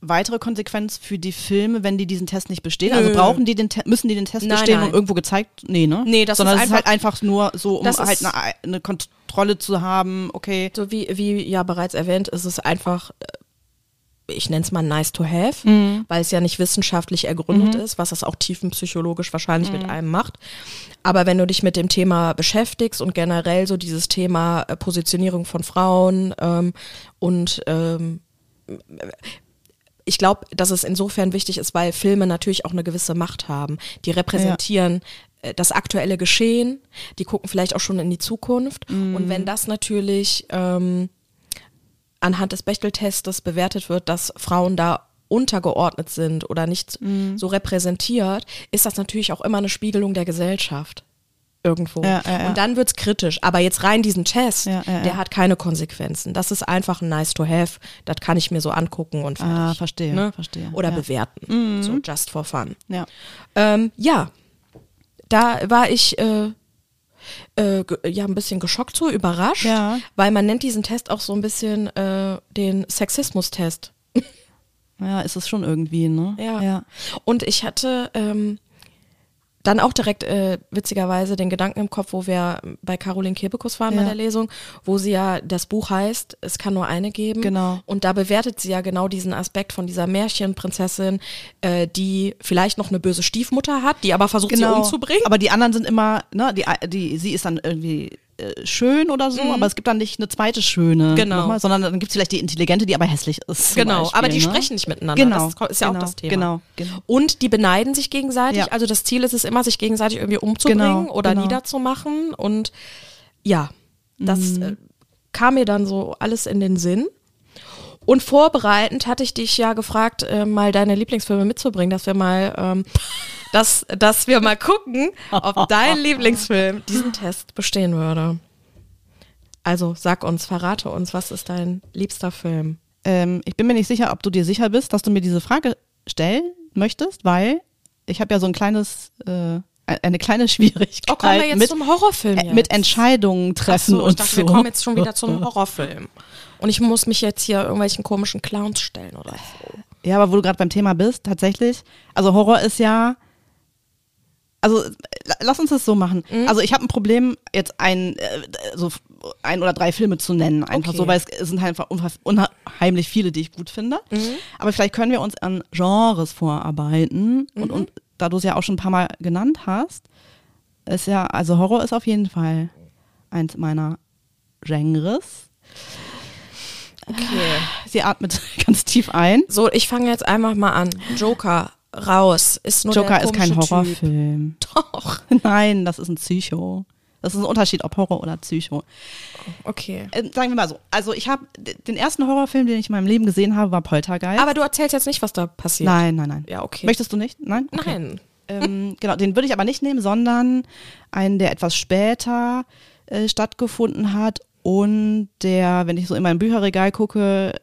weitere Konsequenz für die Filme, wenn die diesen Test nicht bestehen? Also Nö. brauchen die den Te müssen die den Test Nein, bestehen nein. und irgendwo gezeigt? Nee, ne? Nee, das Sondern ist es ist halt einfach nur so, um halt eine, eine Kontrolle zu haben, okay. So wie, wie ja bereits erwähnt, ist es einfach, äh, ich nenne es mal nice to have, Mhm. weil es ja nicht wissenschaftlich ergründet ist, was das auch tiefenpsychologisch wahrscheinlich Mhm. mit einem macht. Aber wenn du dich mit dem Thema beschäftigst und generell so dieses Thema äh, Positionierung von Frauen ähm, und ähm, ich glaube, dass es insofern wichtig ist, weil Filme natürlich auch eine gewisse Macht haben. Die repräsentieren äh, das aktuelle Geschehen, die gucken vielleicht auch schon in die Zukunft. Und wenn das natürlich ähm, anhand des Bechteltestes bewertet wird, dass Frauen da untergeordnet sind oder nicht so repräsentiert, ist das natürlich auch immer eine Spiegelung der Gesellschaft. Irgendwo. Ja, ja, ja. Und dann wird's kritisch. Aber jetzt rein diesen Test, der hat keine Konsequenzen. Das ist einfach ein nice to have. Das kann ich mir so angucken und fertig. Ah, verstehe, ne? verstehe, Oder ja. Mhm. bewerten. So just for fun. Ja. Ähm, ja, da war ich äh, äh, ja ein bisschen geschockt so, überrascht, weil man nennt diesen Test auch so ein bisschen äh, den Sexismus-Test. Ja, ist es schon irgendwie, ne? Ja. ja. Und ich hatte ähm, dann auch direkt äh, witzigerweise den Gedanken im Kopf, wo wir bei Caroline Kebekus waren bei Ja. der Lesung, wo sie ja das Buch heißt, es kann nur eine geben. Genau. Und da bewertet sie ja genau diesen Aspekt von dieser Märchenprinzessin, äh, die vielleicht noch eine böse Stiefmutter hat, die aber versucht, sie umzubringen. Genau. Aber die anderen sind immer, ne, die, die, sie ist dann irgendwie äh, schön oder so, aber es gibt dann nicht eine zweite schöne, Mhm. Genau. nochmal, sondern dann gibt es vielleicht die Intelligente, die aber hässlich ist. Genau, Beispiel, aber die ne? sprechen nicht miteinander. Genau, das ist ja genau, auch das Thema. genau, genau. Und die beneiden sich gegenseitig. Ja. Also das Ziel ist es immer, sich gegenseitig irgendwie umzubringen Genau, oder genau. niederzumachen. Und ja, das Mhm. äh, kam mir dann so alles in den Sinn. Und vorbereitend hatte ich dich ja gefragt, äh, mal deine Lieblingsfilme mitzubringen, dass wir mal, ähm, dass, dass wir mal gucken, ob dein Lieblingsfilm diesen Test bestehen würde. Also sag uns, verrate uns, was ist dein liebster Film? Ähm, ich bin mir nicht sicher, ob du dir sicher bist, dass du mir diese Frage stellen möchtest, weil ich habe ja so ein kleines, äh, eine kleine Schwierigkeit Oh, kommen wir jetzt mit, zum Horrorfilm äh, jetzt? mit Entscheidungen treffen so, ich und dachte, so. wir kommen jetzt schon wieder zum Horrorfilm. Und ich muss mich jetzt hier irgendwelchen komischen Clowns stellen oder so. Ja, aber wo du gerade beim Thema bist, tatsächlich, also Horror ist ja, also la- lass uns das so machen. Mhm. Also ich habe ein Problem, jetzt ein, äh, so ein oder drei Filme zu nennen, einfach Okay. so, weil es, sind halt einfach unhe- unheimlich viele, die ich gut finde. Mhm. Aber vielleicht können wir uns an Genres vorarbeiten Mhm. und, und da du es ja auch schon ein paar Mal genannt hast, ist ja, also Horror ist auf jeden Fall eins meiner Genres. Okay. Sie atmet ganz tief ein. So, ich fange jetzt einfach mal an. Joker, raus. Ist nur Joker ist kein komische Typ. Horrorfilm. Doch. Nein, das ist ein Psycho. Das ist ein Unterschied, ob Horror oder Psycho. Okay. Äh, sagen wir mal so. Also ich habe den ersten Horrorfilm, den ich in meinem Leben gesehen habe, war Poltergeist. Aber du erzählst jetzt nicht, was da passiert. nein, nein, nein. Ja, okay. Möchtest du nicht? Nein? Okay. Nein. Ähm, genau, den würde ich aber nicht nehmen, sondern einen, der etwas später äh, stattgefunden hat und der, wenn ich so in mein Bücherregal gucke,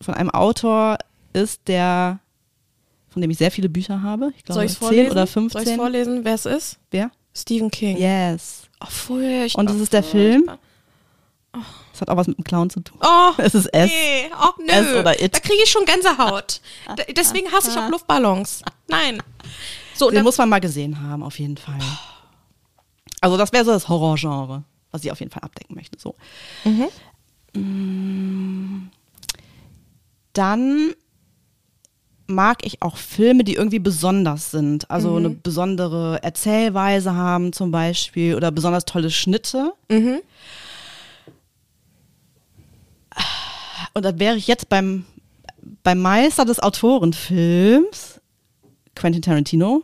von einem Autor ist, der, von dem ich sehr viele Bücher habe. Ich glaube, Soll ich 10 vorlesen? oder Soll ich 15. vorlesen, wer es ist? Wer? Stephen King. Yes. Oh, furchtbar. Und das ist der Film. Das hat auch was mit dem Clown zu tun. Oh, Es ist S. nee. Oh, nö. S oder It. Da kriege ich schon Gänsehaut. Deswegen hasse ich auch Luftballons. Nein. So, Den dann, muss man mal gesehen haben, auf jeden Fall. Also das wäre so das Horrorgenre, was ich auf jeden Fall abdecken möchte. So. Mm. Dann mag ich auch Filme, die irgendwie besonders sind. Also eine besondere Erzählweise haben zum Beispiel oder besonders tolle Schnitte. Und da wäre ich jetzt beim, beim Meister des Autorenfilms, Quentin Tarantino.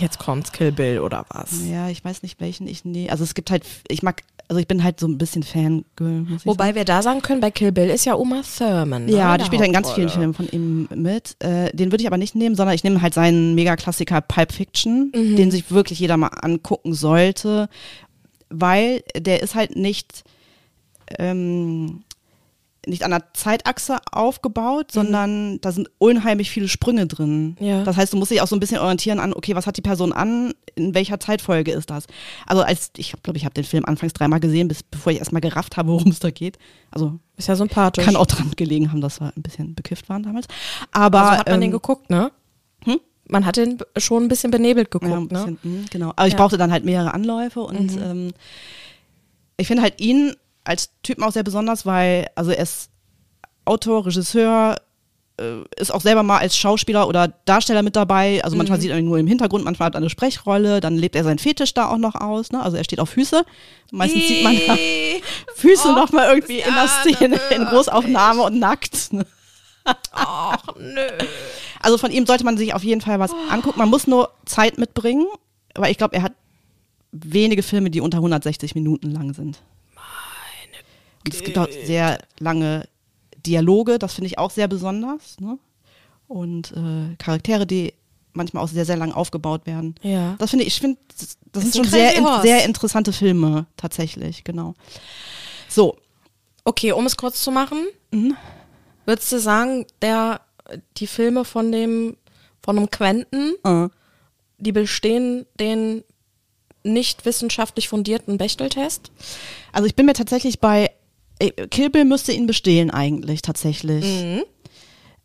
Jetzt kommt's, Kill Bill oder was? Ja, ich weiß nicht, welchen ich nee. Also es gibt halt, ich mag, also ich bin halt so ein bisschen Fangirl. Ich Wobei wir da sagen können, bei Kill Bill ist ja Uma Thurman. sagen. ne, Ja, die spielt halt in ganz vielen Filmen von ihm mit. Äh, den würde ich aber nicht nehmen, sondern ich nehme halt seinen Mega-Klassiker Pulp Fiction, den sich wirklich jeder mal angucken sollte, weil der ist halt nicht ähm, nicht an der Zeitachse aufgebaut, sondern da sind unheimlich viele Sprünge drin. Ja. Das heißt, du musst dich auch so ein bisschen orientieren an, okay, was hat die Person an, in welcher Zeitfolge ist das? Also als ich glaube, ich habe den Film anfangs dreimal gesehen, bis bevor ich erstmal gerafft habe, worum es da geht. Also Ist ja sympathisch. kann auch dran gelegen haben, dass wir ein bisschen bekifft waren damals. Aber also hat man ähm, den geguckt, ne? hm? Man hat den schon ein bisschen benebelt geguckt, Ja, ne? bisschen, mhm, genau. Aber ich Ja. brauchte dann halt mehrere Anläufe und ähm, ich finde halt ihn als Typen auch sehr besonders, weil, also er ist Autor, Regisseur, äh, ist auch selber mal als Schauspieler oder Darsteller mit dabei. Also manchmal sieht man ihn nur im Hintergrund, manchmal hat er eine Sprechrolle, dann lebt er seinen Fetisch da auch noch aus. Ne? Also er steht auf Füße. Meistens sieht man da Füße Oh, noch mal irgendwie in der ja, Szene, in. Großaufnahme und nackt. Ne? Ach, nö. Also von ihm sollte man sich auf jeden Fall was angucken. Man muss nur Zeit mitbringen, weil ich glaube, er hat wenige Filme, die unter 160 Minuten lang sind. Es gibt auch sehr lange Dialoge, das finde ich auch sehr besonders. Ne? Und äh, Charaktere, die manchmal auch sehr, sehr lang aufgebaut werden. Ja. Das finde ich, ich finde, das, das sind schon sehr, in, sehr interessante Filme, tatsächlich, genau. So, Okay, um es kurz zu machen, würdest du sagen, der, die Filme von dem, von einem Quentin, äh, die bestehen den nicht wissenschaftlich fundierten Bechteltest? Also ich bin mir tatsächlich bei Kill Bill müsste ihn bestehen eigentlich tatsächlich. Mhm.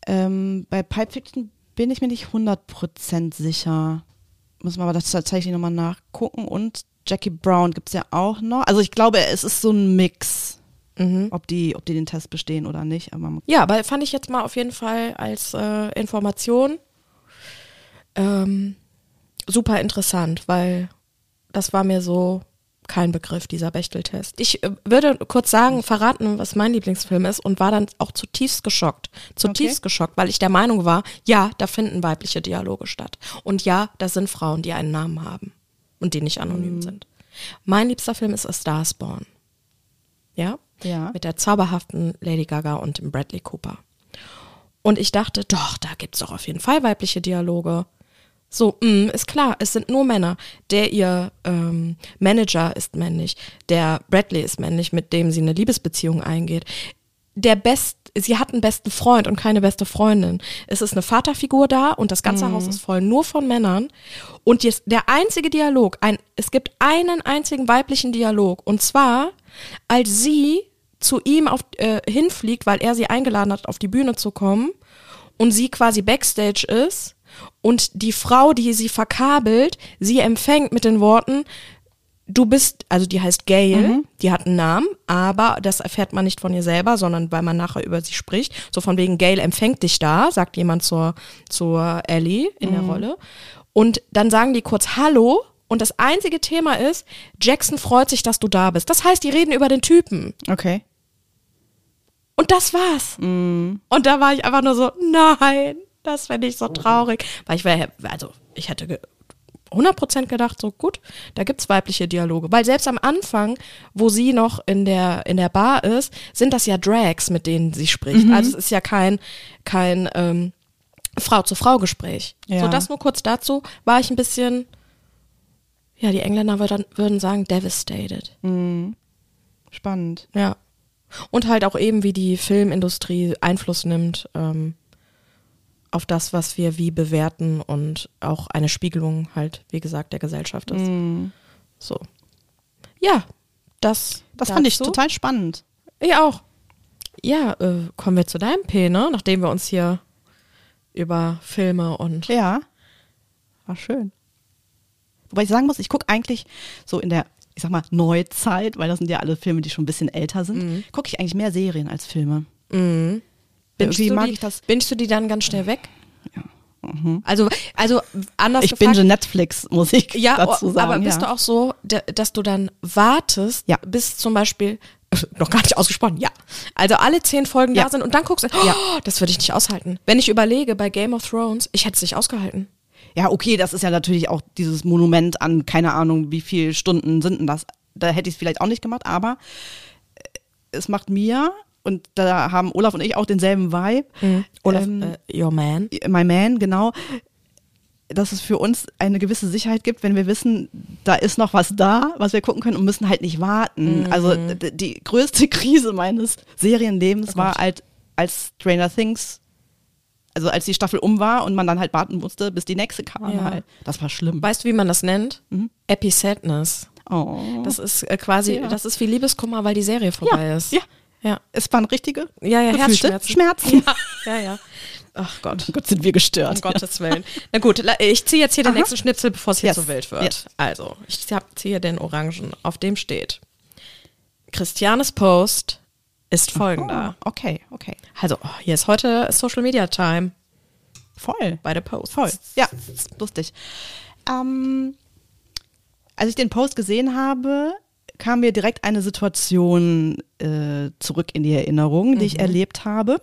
Ähm, bei Pipe Fiction bin ich mir nicht 100% sicher. Muss man aber das tatsächlich nochmal nachgucken. Und Jackie Brown gibt's ja auch noch. Also ich glaube, es ist so ein Mix, Mhm. ob die, ob die den Test bestehen oder nicht. Aber Ja, aber fand ich jetzt mal auf jeden Fall als äh, Information ähm, super interessant, weil das war mir so kein Begriff, dieser Bechteltest. Ich äh, würde kurz sagen, verraten, was mein Lieblingsfilm ist und war dann auch zutiefst geschockt. Zutiefst Okay. geschockt, weil ich der Meinung war, ja, da finden weibliche Dialoge statt. Und ja, das sind Frauen, die einen Namen haben und die nicht anonym sind. Mein liebster Film ist A Star is Born. Ja? Ja. Mit der zauberhaften Lady Gaga und dem Bradley Cooper. Und ich dachte, doch, da gibt's doch auf jeden Fall weibliche Dialoge. So, mh, ist klar, es sind nur Männer. Der ihr ähm, Manager ist männlich, der Bradley ist männlich, mit dem sie eine Liebesbeziehung eingeht. Der Best, sie hat einen besten Freund und keine beste Freundin. Es ist eine Vaterfigur da und das ganze Haus ist voll nur von Männern. Und jetzt der einzige Dialog, ein, es gibt einen einzigen weiblichen Dialog und zwar, als sie zu ihm auf, äh, hinfliegt, weil er sie eingeladen hat, auf die Bühne zu kommen und sie quasi backstage ist und die Frau, die sie verkabelt, sie empfängt mit den Worten, du bist, also die heißt Gail, die hat einen Namen, aber das erfährt man nicht von ihr selber, sondern weil man nachher über sie spricht. So von wegen Gail empfängt dich da, sagt jemand zur, zur Ellie in der Rolle. Und dann sagen die kurz Hallo Und das einzige Thema ist, Jackson freut sich, dass du da bist. Das heißt, die reden über den Typen. Okay. Und das war's. Und da war ich einfach nur so, nein, das fände ich so traurig. Weil ich wäre, also ich hätte ge- 100% gedacht, so gut, da gibt's weibliche Dialoge. Weil selbst am Anfang, wo sie noch in der, in der Bar ist, sind das ja Drags, mit denen sie spricht. Also es ist ja kein, kein ähm, Frau-zu-Frau-Gespräch. Ja. So das nur kurz dazu, war ich ein bisschen, ja, die Engländer würden, würden sagen, devastated. Spannend. Ja. Und halt auch eben, wie die Filmindustrie Einfluss nimmt ähm, auf das, was wir wie bewerten und auch eine Spiegelung halt, wie gesagt, der Gesellschaft ist. So. Ja, das. Das fand ich total spannend. Ich auch. Ja, äh, kommen wir zu deinem P, ne? Nachdem wir uns hier über Filme und. Ja. War schön. Wobei ich sagen muss, ich gucke eigentlich so in der, ich sag mal, Neuzeit, weil das sind ja alle Filme, die schon ein bisschen älter sind, gucke ich eigentlich mehr Serien als Filme. Mhm. Bingst Irgendwie du mag die, ich das. Bingst du die dann ganz schnell weg? Also, also anders Ich gefragt, binge Netflix, muss ich Ja, dazu sagen. aber bist ja. du auch so, da- dass du dann wartest, Ja. bis zum Beispiel, noch gar nicht ausgesprochen, ja. Also alle zehn Folgen Ja. da sind und dann guckst du, oh, das würde ich nicht aushalten. Wenn ich überlege, bei Game of Thrones, ich hätte es nicht ausgehalten. Ja, okay, das ist ja natürlich auch dieses Monument an, keine Ahnung, wie viele Stunden sind denn das. Da hätte ich es vielleicht auch nicht gemacht, aber äh, es macht mir, und da haben Olaf und ich auch denselben Vibe, Oder ähm, äh, Your Man. My Man, genau, dass es für uns eine gewisse Sicherheit gibt, wenn wir wissen, da ist noch was da, was wir gucken können und müssen halt nicht warten. Also d- die größte Krise meines Serienlebens war halt, als Stranger Things, also als die Staffel um war und man dann halt warten musste, bis die nächste kam Ja. halt. Das war schlimm. Weißt du, wie man das nennt? Episadness. Oh. Das ist äh, quasi, Ja. das ist wie Liebeskummer, weil die Serie vorbei ja, ist. ja. Ja, Es waren richtige ja, ja Gefühlte Herzschmerzen. Schmerzen. Ja, ja, ja. Ach Gott. Gott, sind wir gestört. Um Gottes Willen. Na gut, ich ziehe jetzt hier den Aha. nächsten Schnipsel, bevor es hier Yes. zu wild wird. Yes. Also, ich ziehe den Orangen, auf dem steht. Christianes Post ist folgender. Oh, okay, okay. Also, oh, hier ist heute Social Media Time Voll. bei der Post. Voll. Ja, lustig. Ähm, als ich den Post gesehen habe, kam mir direkt eine Situation äh, zurück in die Erinnerung, die ich erlebt habe.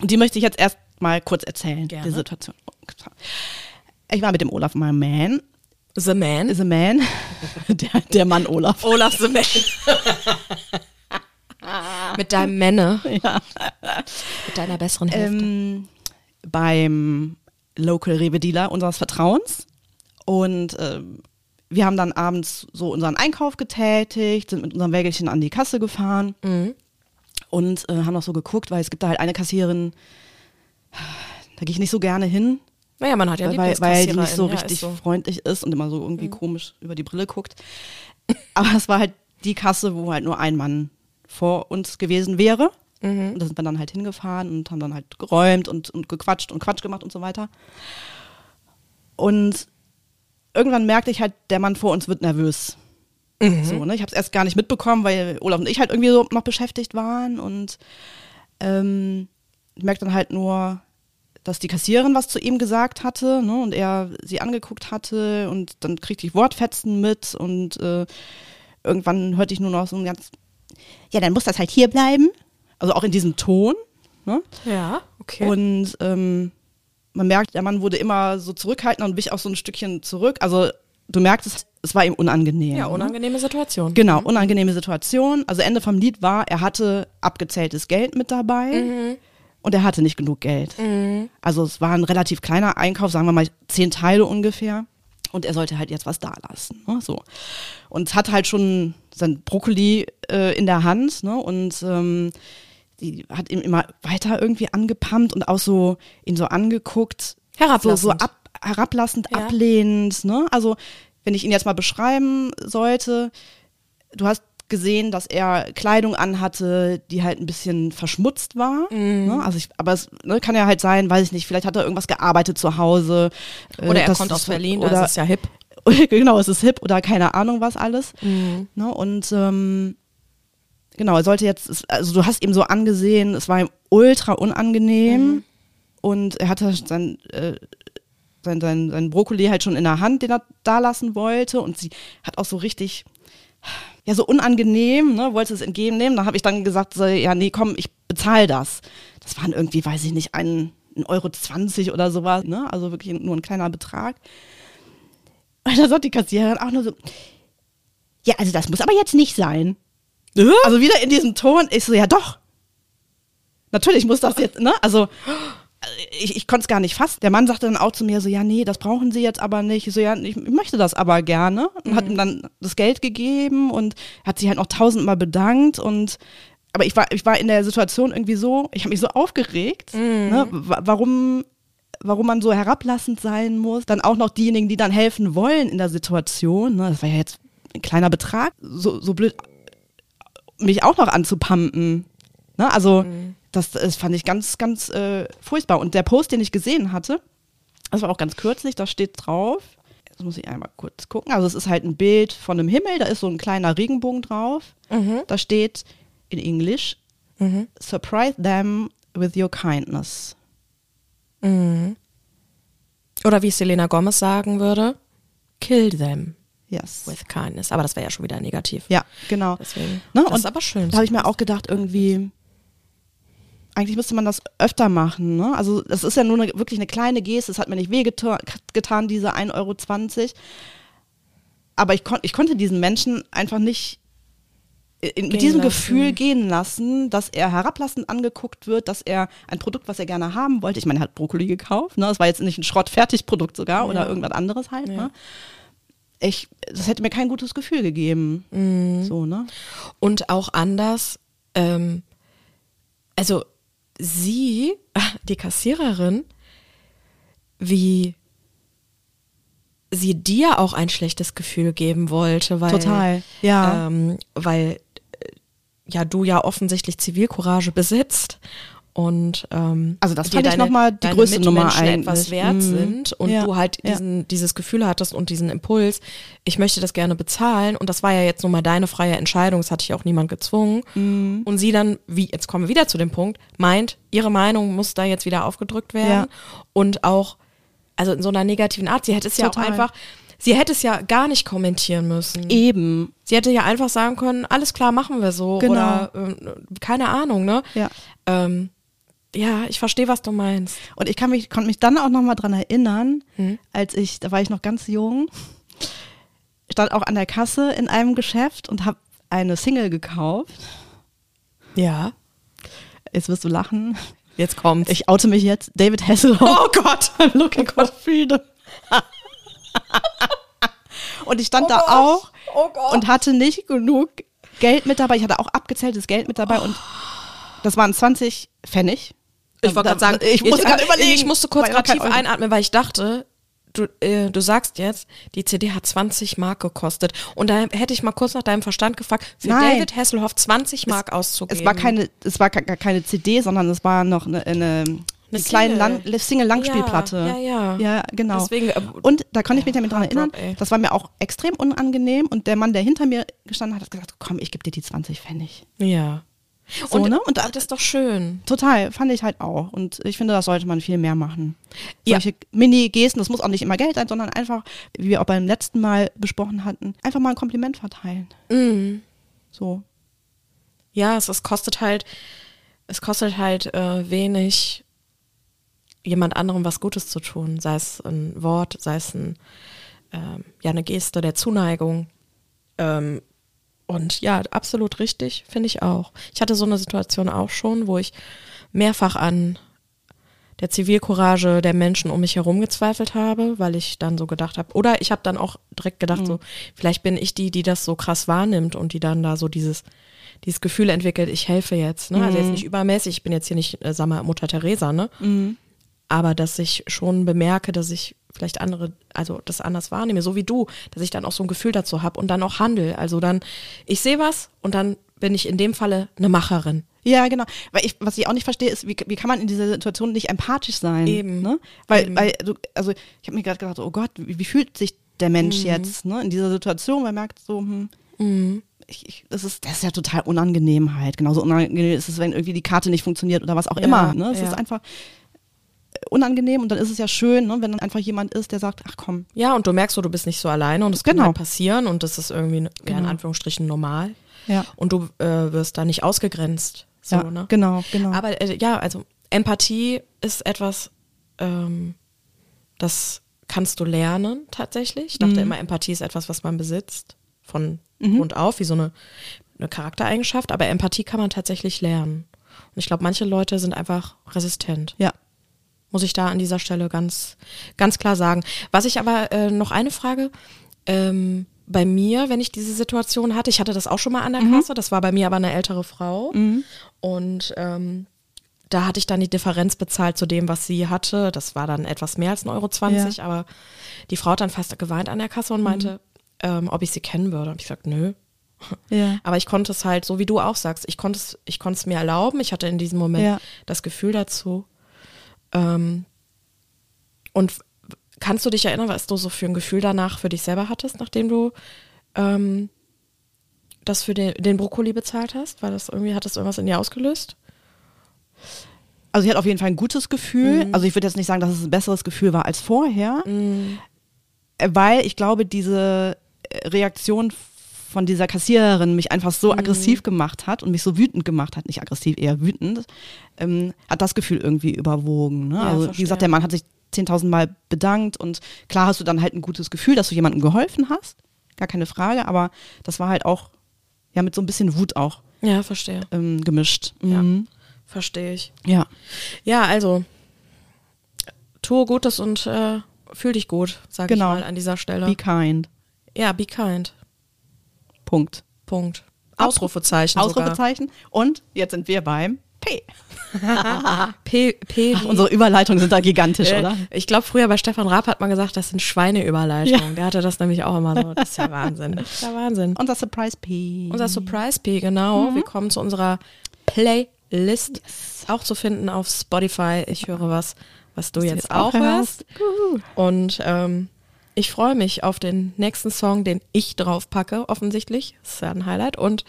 Und die möchte ich jetzt erst mal kurz erzählen, Gerne. die Situation. Ich war mit dem Olaf, my man, The Man. a man, der, der Mann Olaf. Olaf The Man. Mit deinem Männer. Ja. Mit deiner besseren Hälfte. ähm, beim Local Rewe Dealer unseres Vertrauens. Und ähm, wir haben dann abends so unseren Einkauf getätigt, sind mit unserem Wägelchen an die Kasse gefahren und äh, haben noch so geguckt, weil es gibt da halt eine Kassiererin, da gehe ich nicht so gerne hin, naja, man hat ja weil, weil die nicht so. Ja, richtig ist so. freundlich ist und immer so irgendwie komisch über die Brille guckt. Aber es war halt die Kasse, wo halt nur ein Mann vor uns gewesen wäre. Und da sind wir dann halt hingefahren und haben dann halt geräumt und, und gequatscht und Quatsch gemacht und so weiter. Und irgendwann merkte ich halt, der Mann vor uns wird nervös. So, ne? Ich habe es erst gar nicht mitbekommen, weil Olaf und ich halt irgendwie so noch beschäftigt waren. Und ähm, ich merkte dann halt nur, dass die Kassiererin was zu ihm gesagt hatte ne? und er sie angeguckt hatte und dann kriegte ich Wortfetzen mit und äh, irgendwann hörte ich nur noch so ein ganz, ja, dann muss das halt hier bleiben. Also auch in diesem Ton. Ne? Ja, okay. Und ähm, man merkt, der Mann wurde immer so zurückhaltender und wich auch so ein Stückchen zurück. Also du merkst, es, es war ihm unangenehm. ja, ne? unangenehme Situation. Genau, unangenehme Situation. Also Ende vom Lied war, er hatte abgezähltes Geld mit dabei und er hatte nicht genug Geld. Also es war ein relativ kleiner Einkauf, sagen wir mal zehn Teile ungefähr. Und er sollte halt jetzt was da lassen. Ne? So. Und es hat halt schon sein Brokkoli äh, in der Hand ne? und ähm, die hat ihm immer weiter irgendwie angepumpt und auch so ihn so angeguckt. Herablassend. So, so ab, herablassend, Ja. ablehnend. Ne? Also wenn ich ihn jetzt mal beschreiben sollte, du hast gesehen, dass er Kleidung anhatte, die halt ein bisschen verschmutzt war. Mhm. Ne? Also ich, aber es ne, kann ja halt sein, weiß ich nicht, vielleicht hat er irgendwas gearbeitet zu Hause. äh, Oder er das- kommt aus das- Berlin, da oder, ist ja hip. genau, es ist hip oder keine Ahnung was alles. Mhm. Ne? Und ähm, genau, er sollte jetzt, also du hast ihm so angesehen, es war ihm ultra unangenehm Mhm. und er hatte sein äh, sein, sein, sein Brokkoli halt schon in der Hand, den er da lassen wollte. Und sie hat auch so richtig, ja, so unangenehm, ne, wollte es entgegennehmen. Da habe ich dann gesagt, so, ja, nee, komm, ich bezahle das. Das waren irgendwie, weiß ich nicht, ein, ein Euro 20 oder sowas, ne? Also wirklich nur ein kleiner Betrag. Und da sagt die Kassiererin auch nur so, ja, also das muss aber jetzt nicht sein. Also wieder in diesem Ton, ich so, ja doch. Natürlich muss das jetzt, ne? Also ich, ich konnte es gar nicht fassen. Der Mann sagte dann auch zu mir so, ja, nee, das brauchen Sie jetzt aber nicht. Ich so, ja, ich, ich möchte das aber gerne. Und mhm. hat ihm dann das Geld gegeben und hat sich halt noch tausendmal bedankt und aber ich war, ich war in der Situation irgendwie so, ich habe mich so aufgeregt, mhm. ne, warum, warum man so herablassend sein muss. Dann auch noch diejenigen, die dann helfen wollen in der Situation. Ne, das war ja jetzt ein kleiner Betrag, so, so blöd, mich auch noch anzupumpen. Ne, also mhm. Das, das fand ich ganz, ganz äh, furchtbar. Und der Post, den ich gesehen hatte, das war auch ganz kürzlich, da steht drauf, jetzt muss ich einmal kurz gucken, also es ist halt ein Bild von einem Himmel, da ist so ein kleiner Regenbogen drauf. Mhm. Da steht in Englisch, mhm. surprise them with your kindness. Mhm. Oder wie Selena Gomez sagen würde, kill them. Yes. With kindness. Aber das wäre ja schon wieder negativ. Ja, genau. Deswegen. Ne? Das ist aber schön. Da habe ich mir auch gedacht, irgendwie, eigentlich müsste man das öfter machen. Ne? Also das ist ja nur eine, wirklich eine kleine Geste, es hat mir nicht wehgetan, getan, diese 1,20 Euro. Aber ich, kon ich konnte diesen Menschen einfach nicht in, mit diesem lassen. Gefühl gehen lassen, dass er herablassend angeguckt wird, dass er ein Produkt, was er gerne haben wollte, ich meine, er hat Brokkoli gekauft, ne? das war jetzt nicht ein Schrottfertigprodukt sogar ja. oder irgendwas anderes halt. Ja. Ne? Ich, das hätte mir kein gutes Gefühl gegeben. Mhm. So, ne? Und auch anders, ähm, also sie, die Kassiererin, wie sie dir auch ein schlechtes Gefühl geben wollte, weil total, ja, ähm, weil äh, ja du ja offensichtlich Zivilcourage besitzt und ähm, also das fand ich nochmal die größte Nummer eigentlich. etwas wert mhm. sind und ja. du halt diesen, ja. dieses Gefühl hattest und diesen Impuls, ich möchte das gerne bezahlen und das war ja jetzt nun mal deine freie Entscheidung, das hatte ich auch niemand gezwungen mhm. und sie dann, wie jetzt kommen wir wieder zu dem Punkt, meint, ihre Meinung muss da jetzt wieder aufgedrückt werden ja. und auch, also in so einer negativen Art, sie hätte es Total. ja auch einfach, sie hätte es ja gar nicht kommentieren müssen. Eben. Sie hätte ja einfach sagen können, alles klar, machen wir so genau. oder äh, keine Ahnung, ne? Ja. Ähm, ja, ich verstehe, was du meinst. Und ich kann mich, konnte mich dann auch noch mal dran erinnern, hm. als ich, da war ich noch ganz jung, stand auch an der Kasse in einem Geschäft und habe eine Single gekauft. Ja. Jetzt wirst du lachen. Jetzt kommt. Ich oute mich jetzt. David Hasselhoff. Oh Gott. Looking for freedom. und ich stand oh da Gott. auch oh und hatte nicht genug Geld mit dabei. Ich hatte auch abgezähltes Geld mit dabei oh. und das waren 20 Pfennig. Ich wollte gerade sagen, ich, musste gerade überlegen. Ich musste kurz gerade tief einatmen, weil ich dachte, du, äh, du sagst jetzt, die CD hat 20 Mark gekostet. Und da hätte ich mal kurz nach deinem Verstand gefragt, für Nein. David Hasselhoff 20 Mark es, auszugeben. Es war keine, es war gar keine CD, sondern es war noch eine, eine eine kleine Single-Langspielplatte. Ja, ja, ja. Ja, genau. Deswegen, äh, und da konnte ich mich damit dran erinnern, Rock, das war mir auch extrem unangenehm und der Mann, der hinter mir gestanden hat, hat gesagt, komm, ich gebe dir die 20 Pfennig. Ja. So, und, ne? und das ist doch schön. Total, fand ich halt auch. Und ich finde, das sollte man viel mehr machen. Solche ja. Mini-Gesten, das muss auch nicht immer Geld sein, sondern einfach, wie wir auch beim letzten Mal besprochen hatten, einfach mal ein Kompliment verteilen. Mhm. So. Ja, es, es kostet halt, es kostet halt äh, wenig, jemand anderem was Gutes zu tun. Sei es ein Wort, sei es ein, äh, ja, eine Geste der Zuneigung. Ähm, und ja, absolut richtig, finde ich auch. Ich hatte so eine Situation auch schon, wo ich mehrfach an der Zivilcourage der Menschen um mich herum gezweifelt habe, weil ich dann so gedacht habe, oder ich habe dann auch direkt gedacht, mhm. so, vielleicht bin ich die, die das so krass wahrnimmt und die dann da so dieses, dieses Gefühl entwickelt, ich helfe jetzt. Ne? Mhm. Also jetzt mhm. nicht übermäßig, ich bin jetzt hier nicht, äh, sag mal, Mutter Teresa, ne? Mhm. Aber dass ich schon bemerke, dass ich vielleicht andere, also das anders wahrnehme, so wie du, dass ich dann auch so ein Gefühl dazu habe und dann auch handel. Also dann, ich sehe was und dann bin ich in dem Falle eine Macherin. Ja, genau. Weil ich, was ich auch nicht verstehe, ist, wie, wie kann man in dieser Situation nicht empathisch sein? Eben. Ne? Weil, Eben. weil du, also ich habe mir gerade gedacht, oh Gott, wie, wie, fühlt sich der Mensch mhm. jetzt ne? in dieser Situation? Man merkt so, hm, mhm. ich, ich, das, ist, das ist ja total unangenehm halt. Genauso unangenehm ist es, wenn irgendwie die Karte nicht funktioniert oder was auch ja, immer. Ne? Es ja. ist einfach, unangenehm und dann ist es ja schön, ne, wenn dann einfach jemand ist, der sagt, ach komm. Ja, und du merkst so, du bist nicht so alleine und es kann Genau. halt passieren und das ist irgendwie ja, in Genau. Anführungsstrichen normal. Ja. Und du äh, wirst da nicht ausgegrenzt. So, ja, ne? genau, genau. Aber äh, ja, also Empathie ist etwas, ähm, das kannst du lernen tatsächlich. Ich Mhm. dachte immer, Empathie ist etwas, was man besitzt von Grund auf, wie so eine, eine Charaktereigenschaft. Aber Empathie kann man tatsächlich lernen. Und ich glaube, manche Leute sind einfach resistent. ja. Muss ich da an dieser Stelle ganz, ganz klar sagen. Was ich aber äh, noch eine Frage. Ähm, bei mir, wenn ich diese Situation hatte, ich hatte das auch schon mal an der Kasse, das war bei mir aber eine ältere Frau. Und ähm, da hatte ich dann die Differenz bezahlt zu dem, was sie hatte. Das war dann etwas mehr als 1,20 Euro, 20, Ja. aber die Frau hat dann fast geweint an der Kasse und meinte, ähm, ob ich sie kennen würde. Und ich sagte, nö. Ja. Aber ich konnte es halt, so wie du auch sagst, ich konnte es, ich konnte es mir erlauben. Ich hatte in diesem Moment Ja. das Gefühl dazu. Ähm, und kannst du dich erinnern, was du so für ein Gefühl danach für dich selber hattest, nachdem du ähm, das für den, den Brokkoli bezahlt hast? War das irgendwie, hat das irgendwas in dir ausgelöst? Also ich hatte auf jeden Fall ein gutes Gefühl. Mhm. Also ich würde jetzt nicht sagen, dass es ein besseres Gefühl war als vorher, Äh, weil ich glaube, diese Reaktion von dieser Kassiererin mich einfach Mhm. so aggressiv gemacht hat und mich so wütend gemacht hat, nicht aggressiv, eher wütend, ähm, hat das Gefühl irgendwie überwogen. Ne? Ja, also wie gesagt, der Mann hat sich 10.000 Mal bedankt und klar hast du dann halt ein gutes Gefühl, dass du jemandem geholfen hast, gar keine Frage, aber das war halt auch ja mit so ein bisschen Wut auch Ja, verstehe. ähm, gemischt. Ja. Mhm. Verstehe ich. ja. Ja, also tue Gutes und äh, fühl dich gut, sag Genau. ich mal an dieser Stelle. Be kind. ja, be kind. Punkt. Punkt. Ausrufezeichen. Ausrufezeichen. Und jetzt sind wir beim P. Sogar. P, P wie, Unsere Überleitungen sind da gigantisch, äh, oder? Ich glaube, früher bei Stefan Raab hat man gesagt, das sind Schweineüberleitungen. Der hatte das nämlich auch immer so. Das ist ja Wahnsinn. Das ist ja Wahnsinn. Unser Surprise P. Unser Surprise P, genau. Wir kommen zu unserer Playlist. Auch zu finden auf Spotify. Ich höre was, was du jetzt, auch hörst. Und ähm, ich freue mich auf den nächsten Song, den ich drauf packe, offensichtlich. Das ist ja ein Highlight. Und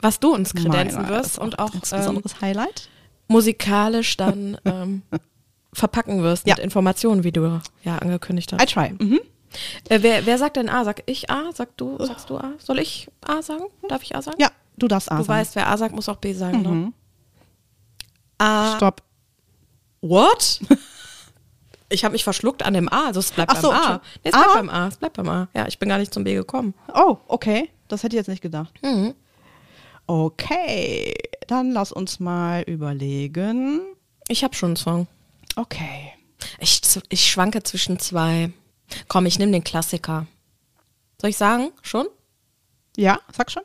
was du uns kredenzen Meiner wirst und auch ein ähm, Highlight. musikalisch dann ähm, verpacken wirst mit Ja. Informationen, wie du ja angekündigt I hast. try. Mhm. Äh, wer, wer sagt denn A? Sag ich A? Sag du, sagst du A? Soll ich A sagen? Darf ich A sagen? Ja, du darfst A Du sagen. weißt, wer A sagt, muss auch B sagen, ne? A. Stopp. What? Ich habe mich verschluckt an dem A, also es bleibt Ach so, beim A. Entschuldigung. Nee, es bleibt A? beim A, es bleibt beim A. Ja, ich bin gar nicht zum B gekommen. Oh, okay. Das hätte ich jetzt nicht gedacht. Mhm. Okay, dann lass uns mal überlegen. Ich habe schon einen Song. Okay. Ich, ich schwanke zwischen zwei. Komm, ich nehme den Klassiker. Soll ich sagen? Schon? Ja, sag schon.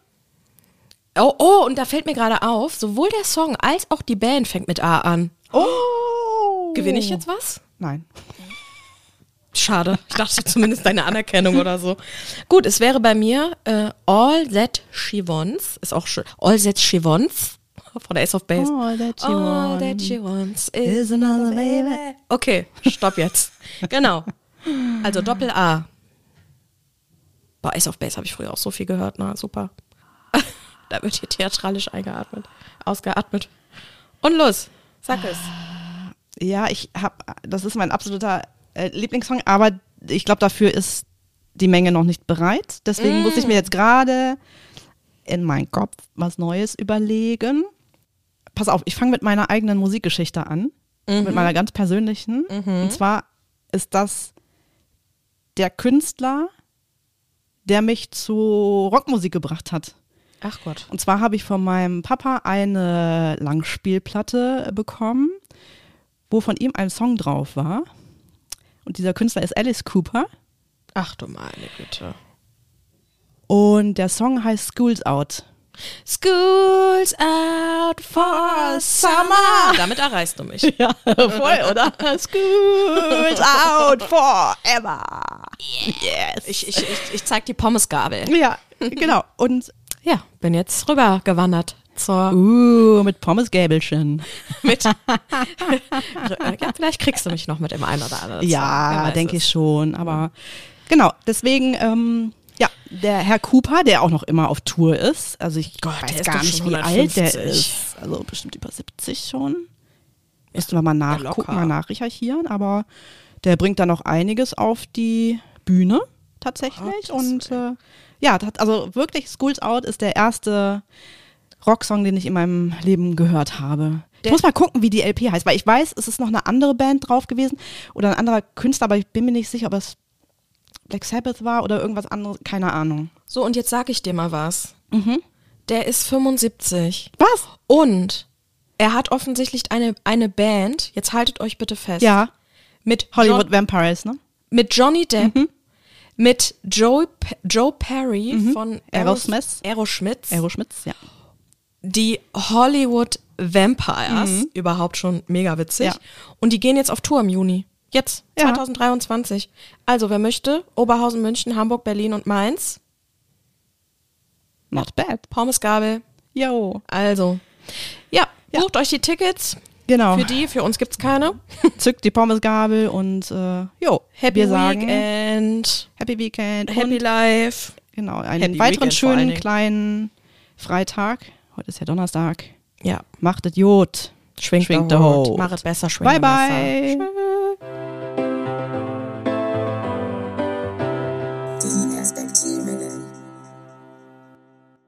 Oh, oh, und da fällt mir gerade auf, sowohl der Song als auch die Band fängt mit A an. Oh. Gewinne ich jetzt was? Nein. Schade. Ich dachte zumindest eine Anerkennung oder so. Gut, es wäre bei mir äh, All That She Wants. Ist auch schön. All That She Wants von der Ace of Base. All that she All wants that she wants is is another baby. Okay, stopp jetzt. genau. Also Doppel A. Bei Ace of Base habe ich früher auch so viel gehört, na super. da wird hier theatralisch eingeatmet, ausgeatmet. Und los, sag es. Ja, ich habe, das ist mein absoluter äh, Lieblingssong, aber ich glaube, dafür ist die Menge noch nicht bereit. Deswegen muss ich mir jetzt gerade in meinen Kopf was Neues überlegen. Pass auf, ich fange mit meiner eigenen Musikgeschichte an, mit meiner ganz persönlichen. Und zwar ist das der Künstler, der mich zu Rockmusik gebracht hat. Ach Gott. Und zwar habe ich von meinem Papa eine Langspielplatte bekommen, wo von ihm ein Song drauf war. Und dieser Künstler ist Alice Cooper. Ach du meine Güte. Und der Song heißt School's Out. School's out for summer. Damit erreichst du mich. Ja, voll, oder? School's out forever. Yes. Ich, ich, ich, ich zeig die Pommesgabel. Ja, genau. Und Ja, bin jetzt rüber zur uh, mit Pommesgäbelchen. mit. ja, vielleicht kriegst du mich noch mit dem einen oder anderen. Ja, denke ich schon. Aber genau, deswegen, ähm, ja, der Herr Cooper, der auch noch immer auf Tour ist. Also ich Gott, weiß gar nicht, wie alt der 150. ist. Also bestimmt über 70 schon. Müssten wir mal nachgucken, mal nachrecherchieren, aber der bringt da noch einiges auf die Bühne tatsächlich. Gottes und äh, ja, also wirklich Schools Out ist der erste Rocksong, den ich in meinem Leben gehört habe. Ich Der- muss mal gucken, wie die LP heißt, weil ich weiß, es ist noch eine andere Band drauf gewesen oder ein anderer Künstler, aber ich bin mir nicht sicher, ob es Black Sabbath war oder irgendwas anderes, keine Ahnung. So, und jetzt sag ich dir mal was. Mhm. Der ist 75. Was? Und er hat offensichtlich eine, eine Band, jetzt haltet euch bitte fest. Ja, Mit, Hollywood John, Vampires, ne? mit Johnny Depp, mit Joe, Joe Perry von Aerosmith. Aerosmith, Aeroschmitz, ja. Die Hollywood Vampires, überhaupt schon mega witzig. Ja. Und die gehen jetzt auf Tour im Juni. Jetzt, Ja. 2023. Also, wer möchte, Oberhausen, München, Hamburg, Berlin und Mainz, Not bad. Pommesgabel. Yo. Also, ja, Ja. bucht euch die Tickets. Genau. Für die, für uns gibt's keine. Zückt die Pommesgabel und äh, jo, Happy wir sagen Weekend. Happy Weekend Happy Life. genau, einen Happy weiteren Weekend schönen kleinen Freitag. Heute ist ja Donnerstag. Ja. Macht es Jod. Schwingt, Schwingt der Hut. Hut. Mach es besser, schwingt Bye bye. Tschüss.